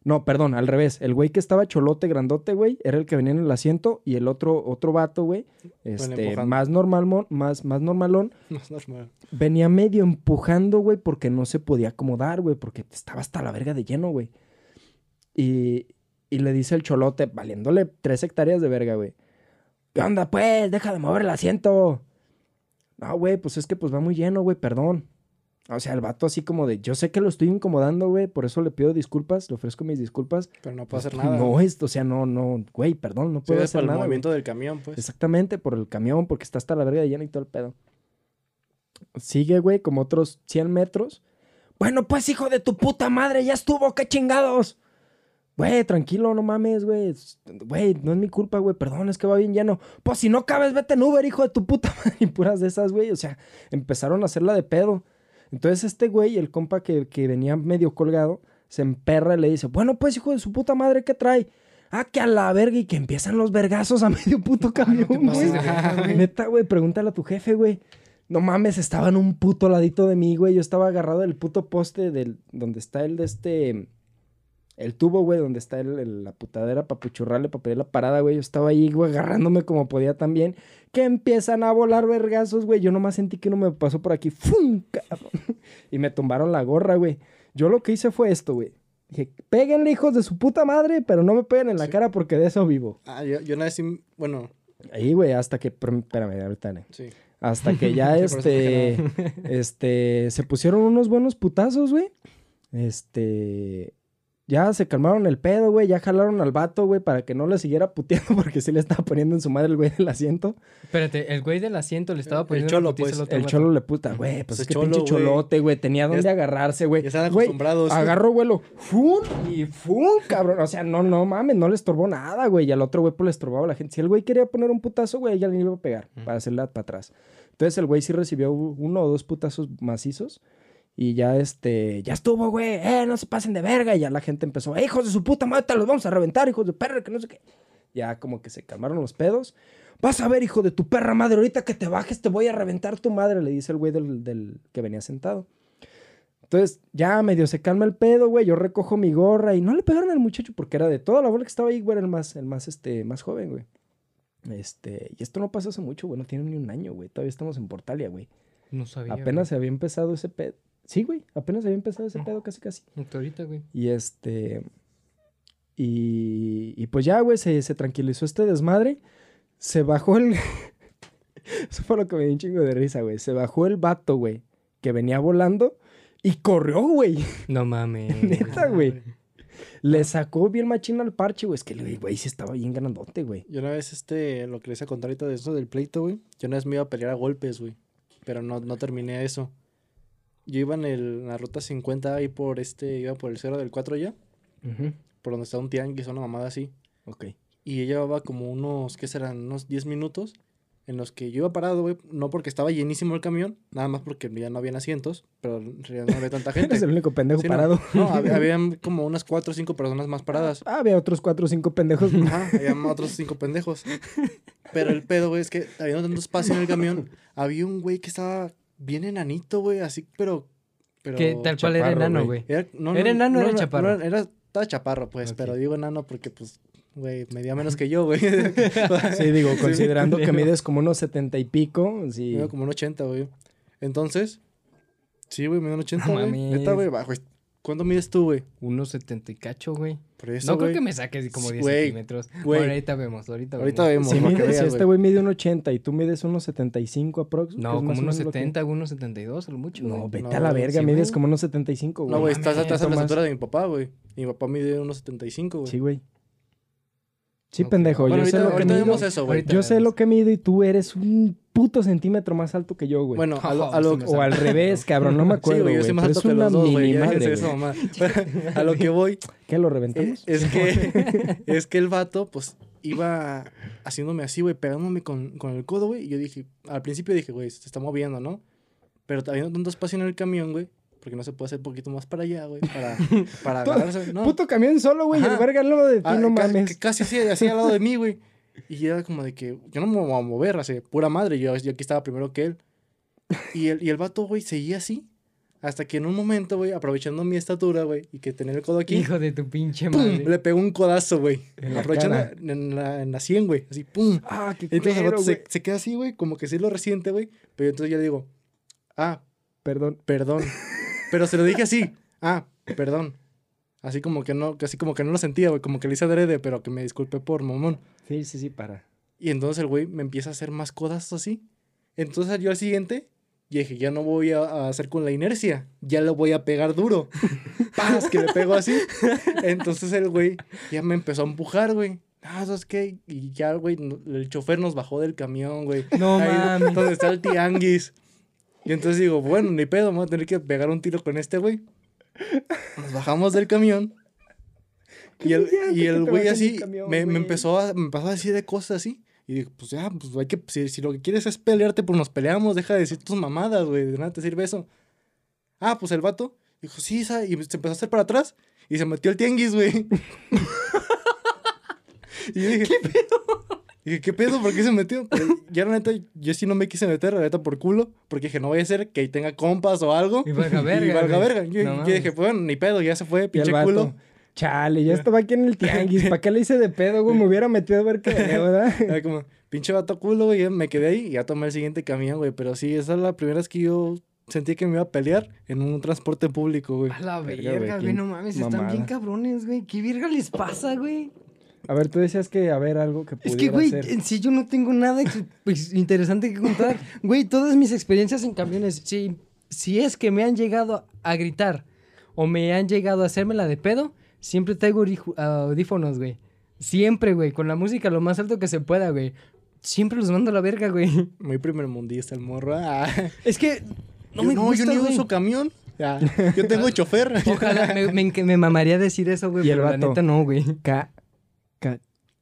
S3: No, perdón, al revés. El güey que estaba cholote, grandote, güey, era el que venía en el asiento. Y el otro, otro vato, güey, este, más normal, más, más normalón,
S2: normal.
S3: venía medio empujando, güey, porque no se podía acomodar, güey, porque estaba hasta la verga de lleno, güey. Y, y le dice el cholote, valiéndole tres hectáreas de verga, güey. ¿Qué onda, pues? Deja de mover el asiento. No, güey, pues es que pues va muy lleno, güey, perdón. O sea, el vato así como de, yo sé que lo estoy incomodando, güey, por eso le pido disculpas, le ofrezco mis disculpas.
S2: Pero no puedo
S3: Pues,
S2: hacer nada.
S3: No, esto, o sea, no, no, güey, perdón, no puedo hacer
S2: por el
S3: nada. güey.
S2: movimiento del camión, pues.
S3: Exactamente, por el camión, porque está hasta la verga de lleno y todo el pedo. Sigue, güey, como otros 100 metros. Bueno, pues, hijo de tu puta madre, ya estuvo, qué chingados. Güey, tranquilo, no mames, güey. Güey, no es mi culpa, güey. Perdón, es que va bien lleno. Pues si no cabes, vete en Uber, hijo de tu puta madre. Y puras de esas, güey. O sea, empezaron a hacerla de pedo. Entonces este güey, el compa que, que venía medio colgado, se emperra y le dice, bueno, pues, hijo de su puta madre, ¿qué trae? Ah, que a la verga y que empiezan los vergazos a medio puto camión, güey.
S1: de verga, güey.
S3: Neta, güey, pregúntale a tu jefe, güey. No mames, estaba en un puto ladito de mí, güey. Yo estaba agarrado del puto poste del, donde está el de este... El tubo, güey, donde está el, el- la putadera para puchurrarle, para pedir la parada, güey. Yo estaba ahí, güey, agarrándome como podía también. Que empiezan a volar vergazos, güey. Yo nomás sentí que uno me pasó por aquí. ¡Fum! cabrón! Y me tumbaron la gorra, güey. Yo lo que hice fue esto, güey. Dije, péguenle, hijos de su puta madre, pero no me peguen en la
S2: Sí.
S3: cara porque de eso vivo.
S2: Ah, yo, yo una vez sí, bueno,
S3: Ahí, güey, hasta que... Espérame, ahorita, ne.
S2: sí.
S3: Hasta que ya,
S2: Sí,
S3: este, este, se pusieron unos buenos putazos, güey. Este, ya se calmaron el pedo, güey. Ya jalaron al vato, güey, para que no le siguiera puteando porque sí le estaba poniendo en su madre el güey del asiento.
S1: Espérate, el güey del asiento le estaba
S2: El
S1: poniendo
S2: cholo,
S1: una putiza
S2: pues.
S3: El cholo le puta, güey, pues es que
S2: cholo,
S3: pinche cholote, güey. Tenía donde
S2: Ya-
S3: agarrarse, güey.
S2: Ya están
S3: Güey,
S2: acostumbrados.
S3: Agarró vuelo, ¡fum! Y ¡fum! Cabrón. O sea, no, no mames, no le estorbó nada, güey. Y al otro güey, pues le estorbaba a la gente. Si el güey quería poner un putazo, güey, ya le iba a pegar para hacerle para atrás. Entonces el güey sí recibió uno o dos putazos macizos. Y ya este, ya estuvo, güey, eh, no se pasen de verga. Y ya la gente empezó, "Eh, hijos de su puta madre, te los vamos a reventar, hijos de perra, que no sé qué. Ya como que se calmaron los pedos. Vas a ver, hijo de tu perra madre, ahorita que te bajes te voy a reventar tu madre, le dice el güey del, del que venía sentado. Entonces, ya medio se calma el pedo, güey. Yo recojo mi gorra y no le pegaron al muchacho porque era de toda la bola que estaba ahí, güey, era el más, el más, este, más joven, güey. Este, y esto no pasó hace mucho, güey, no tiene ni un año, güey. Todavía estamos en Portalia, güey.
S1: No sabía.
S3: Apenas se había empezado ese pedo. Sí, güey, apenas había empezado ese pedo casi, casi.
S1: Hasta ahorita, güey.
S3: Y este. Y, y pues ya, güey, se, se tranquilizó este desmadre. Se bajó el. Eso fue lo que me dio un chingo de risa, güey. Se bajó el vato, güey, que venía volando y corrió, güey.
S1: No mames.
S3: Neta, güey. Le sacó bien machino al parche, güey. Es que, el güey, sí estaba bien grandote, güey.
S2: Yo una vez, este, lo que les iba a contar ahorita de eso del pleito, güey. Yo una vez me iba a pelear a golpes, güey. Pero no, no terminé eso. Yo iba en, el, en la ruta 50 ahí por este, iba por el cerro del 4 ya. Por donde está un tianguis, una mamada así.
S3: Ok.
S2: Y ella llevaba como unos, ¿qué serán? Unos 10 minutos en los que yo iba parado, güey. No porque estaba llenísimo el camión, nada más porque ya no habían asientos, pero en realidad no había tanta gente.
S3: Eres el único pendejo
S2: Sí, no.
S3: parado.
S2: No, hab- habían como unas 4 o 5 personas más paradas.
S3: Ah, había otros cuatro o cinco pendejos.
S2: Ajá, había otros cinco pendejos. Pero el pedo, güey, es que había tanto espacio en el camión. Había un güey que estaba bien enanito, güey, así, pero. pero
S1: Que tal cual era enano,
S3: güey.
S2: Era, no,
S1: ¿Era enano o era
S2: no,
S1: chaparro?
S2: no, era, estaba chaparro, pues, pero digo enano porque, pues, güey, medía menos que yo, güey.
S3: Sí, digo,
S2: Sí,
S3: considerando que mides como unos setenta y pico, sí.
S2: Medía como un 80, güey. Entonces, sí, güey, medía un 80,
S1: No
S2: güey. Neta, güey, bajo. ¿Cuánto mides tú, güey?
S1: Unos 70 y cacho, güey.
S2: Por eso,
S1: No creo
S2: güey.
S1: que me saques como 10
S2: Güey,
S1: centímetros.
S2: güey.
S1: Bueno, ahorita vemos, ahorita,
S2: Ahorita
S1: vemos.
S2: vemos.
S3: Si,
S2: para que
S3: mide- si
S2: veas,
S3: este güey mide un 80 y tú mides unos 75 aprox.
S1: No, como unos
S3: menos lo que-
S1: 70, unos 72, a lo mucho.
S3: No, vete
S2: No,
S3: a la verga,
S1: sí,
S3: mides como unos 75, güey.
S2: No, güey, estás, estás a la estatura de mi papá, güey. Mi papá mide unos 75, güey.
S3: Sí, güey. Sí, pendejo.
S2: Bueno,
S3: yo sé
S2: ahorita,
S3: lo que
S2: ahorita
S3: mido.
S2: vemos eso, güey.
S1: Ahorita
S3: Yo sé lo que mido y tú eres un puto centímetro más alto que yo, güey.
S2: Bueno, a lo, a lo-
S1: sí me
S3: o al revés, cabrón, no me
S2: Sí,
S3: acuerdo,
S2: güey,
S3: güey.
S2: yo soy más alto que los dos, güey. a lo que voy
S3: ¿Qué lo reventamos?
S2: es que es que el vato, pues, iba haciéndome así, güey, pegándome con, con el codo, güey. Y yo dije, al principio dije, güey, se está moviendo, ¿no? Pero habiendo tanto espacio en el camión, güey, porque no se puede hacer un poquito más para allá, güey, para, para agarrarse. No,
S3: Puto camión solo, güey. y El verga al lado de ti,
S2: Ah,
S3: no mames.
S2: ca- Casi así, así al lado de mí, güey. Y era como de que yo no me voy a mover, así, pura madre. Yo, yo aquí estaba primero que él. Y el, y el vato, güey, seguía así. Hasta que en un momento, güey, aprovechando mi estatura, güey, y que tenía el codo aquí,
S1: Hijo de tu pinche
S2: ¡pum!
S1: madre.
S2: le pegó un codazo, güey.
S3: En la
S2: Aprovechando en la, en la 100, güey. Así, ¡pum!
S3: Ah, qué
S2: Entonces el vato se queda así, güey, como que sí lo resiente, güey. Pero entonces yo le digo, ah,
S3: Perdón.
S2: perdón. Pero se lo dije así, ah, perdón. Así como que no, casi como que no lo sentía, güey, como que le hice adrede, pero que me disculpe por mamón.
S3: Sí, sí, sí, para.
S2: Y entonces el güey me empieza a hacer más codazos así. Entonces yo al siguiente, y dije, ya no voy a, hacer con la inercia, ya le voy a pegar duro. ¡Paz! Que le pego así. Entonces el güey ya me empezó a empujar, güey. Ah, ¿sabes qué? Y ya, güey, el chofer nos bajó del camión, güey.
S1: No
S2: Ahí
S1: mames.
S2: donde está el tianguis. Y entonces digo, bueno, ni pedo, voy a tener que pegar un tiro con este güey. Nos bajamos del camión. Y el, y el güey así
S3: camión,
S2: me, me empezó a, me empezó a decir de cosas así. Y digo, pues ya, pues hay que, si, si lo que quieres es pelearte, pues nos peleamos, deja de decir tus mamadas, güey, de nada te sirve eso. Ah, pues el vato dijo, sí, sa-", y se empezó a hacer para atrás y se metió el tianguis, güey. y yo dije, ¿qué pedo? Dije, ¿qué pedo? ¿Por qué se metió? Pero ya la neta, yo sí no me quise meter, la neta, por culo, porque dije, no vaya a ser que ahí tenga compas o algo.
S1: Y valga verga,
S2: Y valga verga. Yo,
S1: No
S2: yo
S1: mames.
S2: dije, pues bueno, ni pedo, ya se fue,
S3: Y el
S2: pinche culo.
S3: Chale, ya estaba aquí en el tianguis. ¿Para qué le hice de pedo, güey? Me hubiera metido a ver qué, ¿verdad?
S2: Era como, pinche vato culo, güey. Me quedé ahí y ya tomé el siguiente camión, güey. Pero sí, esa es la primera vez que yo sentí que me iba a pelear en un transporte público, güey.
S1: A la
S3: Verga,
S1: verga,
S3: güey,
S1: no mames, están bien cabrones, güey. ¿Qué verga les pasa, güey?
S3: A ver, tú decías que a ver algo que
S1: Es
S3: pudiera
S1: que, güey,
S3: hacer.
S1: en sí yo no tengo nada pues, interesante que contar. Güey, todas mis experiencias en camiones, si, si es que me han llegado a gritar o me han llegado a hacerme la de pedo, siempre traigo audífonos, güey. Siempre, güey, con la música lo más alto que se pueda, güey. Siempre los mando a la verga, güey.
S2: Muy primer mundista el morro. Ah.
S1: Es que no
S2: Yo-
S1: me gusta,
S2: yo ni
S1: güey.
S2: uso camión. Yo tengo chofer.
S1: Ojalá, me, me, me mamaría decir eso, güey,
S3: Y el
S1: pero la
S3: vato.
S1: neta no, güey.
S3: Ca-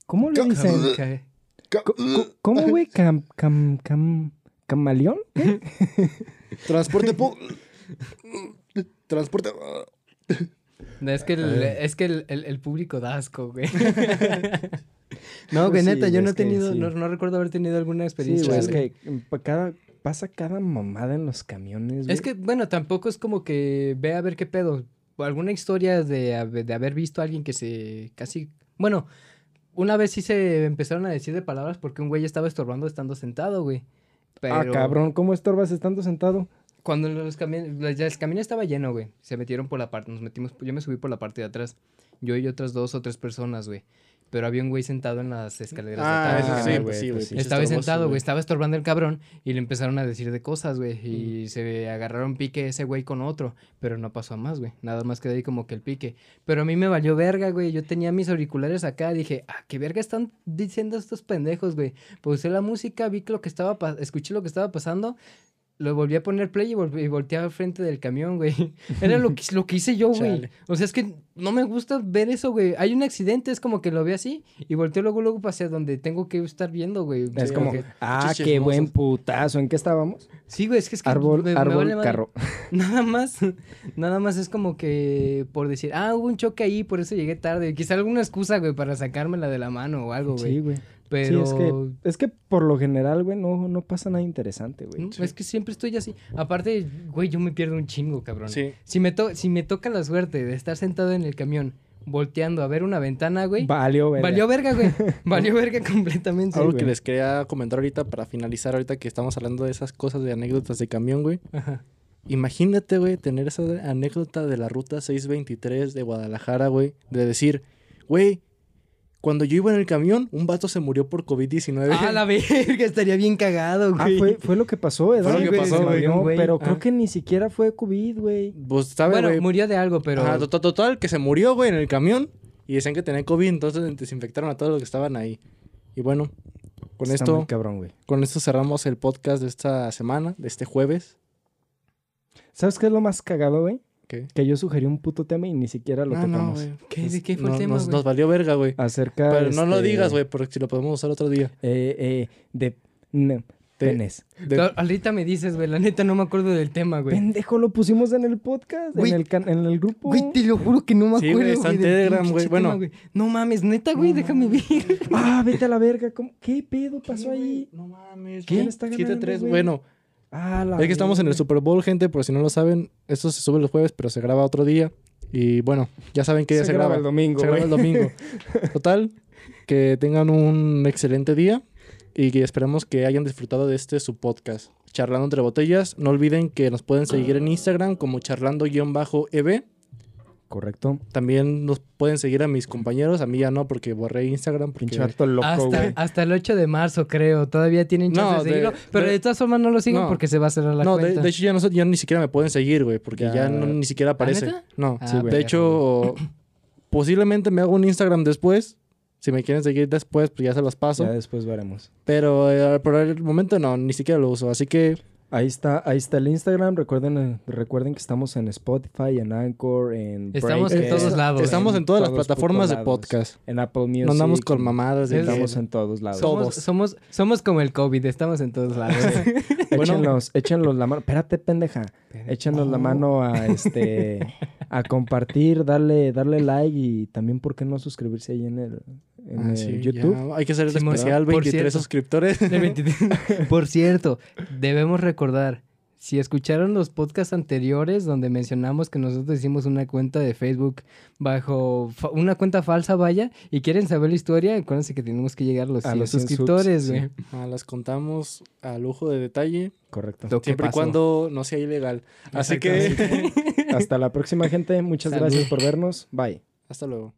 S3: ¿Cómo le dicen?
S1: Ca-
S3: co- ¿Cómo, güey? Cam, cam, cam, ¿Camaleón? ¿Qué?
S2: Transporte pu- Transporte.
S1: No, es que el, es que el, el- el público da asco, güey. no, güey,
S3: Pues sí,
S1: neta, yo no he tenido,
S3: sí.
S1: no, no recuerdo haber tenido alguna
S3: Sí,
S1: experiencia.
S3: güey, es que cada, pasa cada mamada en los camiones, güey.
S1: Es que, bueno, tampoco es como que ve a ver qué pedo. Alguna historia de, de haber visto a alguien que se casi... Bueno, una vez sí se empezaron a decir de palabras porque un güey estaba estorbando estando sentado, güey. Pero
S3: Ah, cabrón, ¿cómo estorbas estando sentado?
S1: Cuando los camiones, ya el camión estaba lleno, güey. Se metieron por la parte, nos metimos, yo me subí por la parte de atrás. Yo y otras dos o tres personas, güey. Pero había un güey sentado en las escaleras
S2: Ah,
S1: de
S2: eso sí,
S3: güey,
S2: pues sí,
S3: pues
S2: güey.
S3: sí.
S2: pinche
S1: Estaba sentado, güey, estaba estorbando el cabrón y le empezaron a decir de cosas, güey. Y se agarraron pique ese güey con otro, pero no pasó a más, güey. Nada más quedó ahí como que el pique. Pero a mí me valió verga, güey. Yo tenía mis auriculares acá, dije, ah, qué verga están diciendo estos pendejos, güey. Puse la música, vi lo que estaba, escuché lo que estaba pasando. Lo volví a poner play y, volví, y volteé al frente del camión, güey. Era lo que, lo que hice yo, güey. O sea, es que no me gusta ver eso, güey. Hay un accidente, es como que lo veo así y volteo luego, luego hacia donde tengo que estar viendo, güey.
S3: Es
S1: Sí,
S3: como,
S1: que-
S3: ah, qué buen putazo. ¿En qué estábamos?
S1: Sí, güey, es que es que
S3: Árbol,
S1: me- vale
S3: carro.
S1: Nada más, nada más es como que por decir, ah, hubo un choque ahí, por eso llegué tarde. Quizá alguna excusa, güey, para sacármela de la mano o algo, güey.
S3: Sí, güey.
S1: Pero
S3: Sí, es que, es que por lo general, güey, no, no pasa nada interesante, güey.
S1: ¿no? es que siempre estoy así. Aparte, güey, yo me pierdo un chingo, cabrón.
S2: Sí.
S1: Si me, to- si me toca la suerte de estar sentado en el camión, volteando a ver una ventana, güey,
S3: Valió, güey.
S1: valió verga, güey. Valió verga completamente.
S2: Algo que les quería comentar ahorita para finalizar, ahorita que estamos hablando de esas cosas de anécdotas de camión, güey.
S1: Ajá.
S2: Imagínate, güey, tener esa anécdota de la ruta 623 de Guadalajara, güey. De decir, güey, cuando yo iba en el camión, un vato se murió por COVID-19.
S1: Ah, la verga, estaría bien cagado,
S3: Ah,
S1: güey.
S3: fue, fue lo que pasó, ¿verdad?
S2: Fue lo que
S3: güey?
S2: pasó, güey.
S3: murió,
S1: Güey.
S3: Pero
S2: Ah.
S3: creo que ni siquiera fue COVID, güey.
S2: Pues, ¿sabes,
S1: Bueno,
S2: güey?
S1: murió de algo, pero...
S2: Ajá, to- total, que se murió, güey, en el camión. Y decían que tenía COVID, entonces desinfectaron a todos los que estaban ahí. Y bueno, con
S3: Está
S2: esto,
S3: muy cabrón, güey.
S2: con esto cerramos el podcast de esta semana, de este jueves.
S3: ¿Sabes qué es lo más cagado, güey? Que yo sugerí un puto tema y ni siquiera lo
S2: Ah, no,
S3: tocamos.
S2: güey.
S1: ¿Qué- de qué fue el
S2: no-
S1: tema,
S2: nos,
S1: güey?
S2: nos valió verga, güey.
S3: Acerca.
S2: Pero no lo
S3: este,
S2: digas, güey, porque si lo podemos usar otro día.
S3: Eh, eh, de. no, penes.
S2: De-
S1: No, Ahorita me dices, güey, la neta no me acuerdo del tema, güey.
S3: Pendejo, lo pusimos en el podcast,
S1: Güey.
S3: en, el can- en el grupo.
S1: Güey, te lo juro que no me
S2: Sí,
S1: acuerdo,
S2: güey, está en
S1: del
S2: Telegram, güey. Bueno.
S1: tema, No mames, neta, güey, déjame ver.
S3: Ah, vete a la verga. ¿cómo? ¿Qué pedo pasó ahí?
S2: No mames.
S3: ¿Quién
S2: güey.
S3: está ganando,
S2: 7-3,
S3: güey?
S2: Bueno,
S3: Ah, la
S2: es que estamos en el. Super Bowl, gente, por si no lo saben. Esto se sube los jueves, pero se graba otro día. Y bueno, ya saben que ya se, graba.
S3: el domingo,
S2: Se graba el domingo. Total, que tengan un excelente día y que esperemos que hayan disfrutado de este su podcast. Charlando entre botellas. No olviden que nos pueden seguir en Instagram como charlando-eb.
S3: Correcto.
S2: También nos pueden seguir a mis compañeros. A mí ya no, porque borré Instagram. Porque...
S3: Pinche loco,
S1: Hasta,
S3: güey.
S1: hasta el 8 de marzo, creo. Todavía tienen chance
S2: No,
S1: de seguirlo. pero
S2: de-
S1: de, todas formas no lo sigan
S2: no.
S1: porque se va a cerrar la
S2: no, de,
S1: cuenta.
S2: de hecho ya, no, ya ni siquiera me pueden seguir, güey, porque ya,
S3: Ya.
S2: no, ni siquiera aparece.
S1: neta?
S2: No,
S1: Ah,
S3: Sí, güey.
S2: de hecho, posiblemente me hago un Instagram después. Si me quieren seguir después, pues ya se los paso.
S3: Ya después veremos.
S2: Pero eh, por el momento no, ni siquiera lo uso. Así que
S3: Ahí está, ahí está el Instagram. Recuerden, eh, recuerden que estamos en Spotify, en Anchor, en
S1: Estamos en todos lados.
S2: estamos en todas las plataformas de podcast.
S3: En Apple Music.
S2: No andamos con mamadas de
S3: Estamos en todos lados.
S2: Somos-
S1: Somos, somos, como el COVID, estamos en todos lados.
S2: Bueno.
S3: Échenlos, échenlos la mano. Espérate, pendeja. Échenos la
S2: Oh.
S3: mano a este a compartir, darle, darle like y también por qué no suscribirse ahí en el, en
S2: Ah, sí,
S3: YouTube.
S2: ya. Hay que hacer el
S1: Simón,
S2: especial,
S1: por
S2: 23
S1: cierto.
S2: suscriptores.
S1: El 23. Por cierto, debemos recordar, si escucharon los podcasts anteriores donde mencionamos que nosotros hicimos una cuenta de Facebook bajo fa- una cuenta falsa, vaya, y quieren saber la historia, acuérdense que tenemos que llegar a los,
S3: A
S1: 100
S3: los 100
S1: suscriptores,
S3: subs,
S1: güey.
S3: sí.
S2: Ah, las contamos a lujo de detalle,
S3: Correcto.
S1: Lo
S2: siempre y cuando no sea ilegal. Así que
S3: Hasta la próxima, gente. Muchas
S1: Salud.
S3: gracias por vernos. Bye.
S2: hasta luego.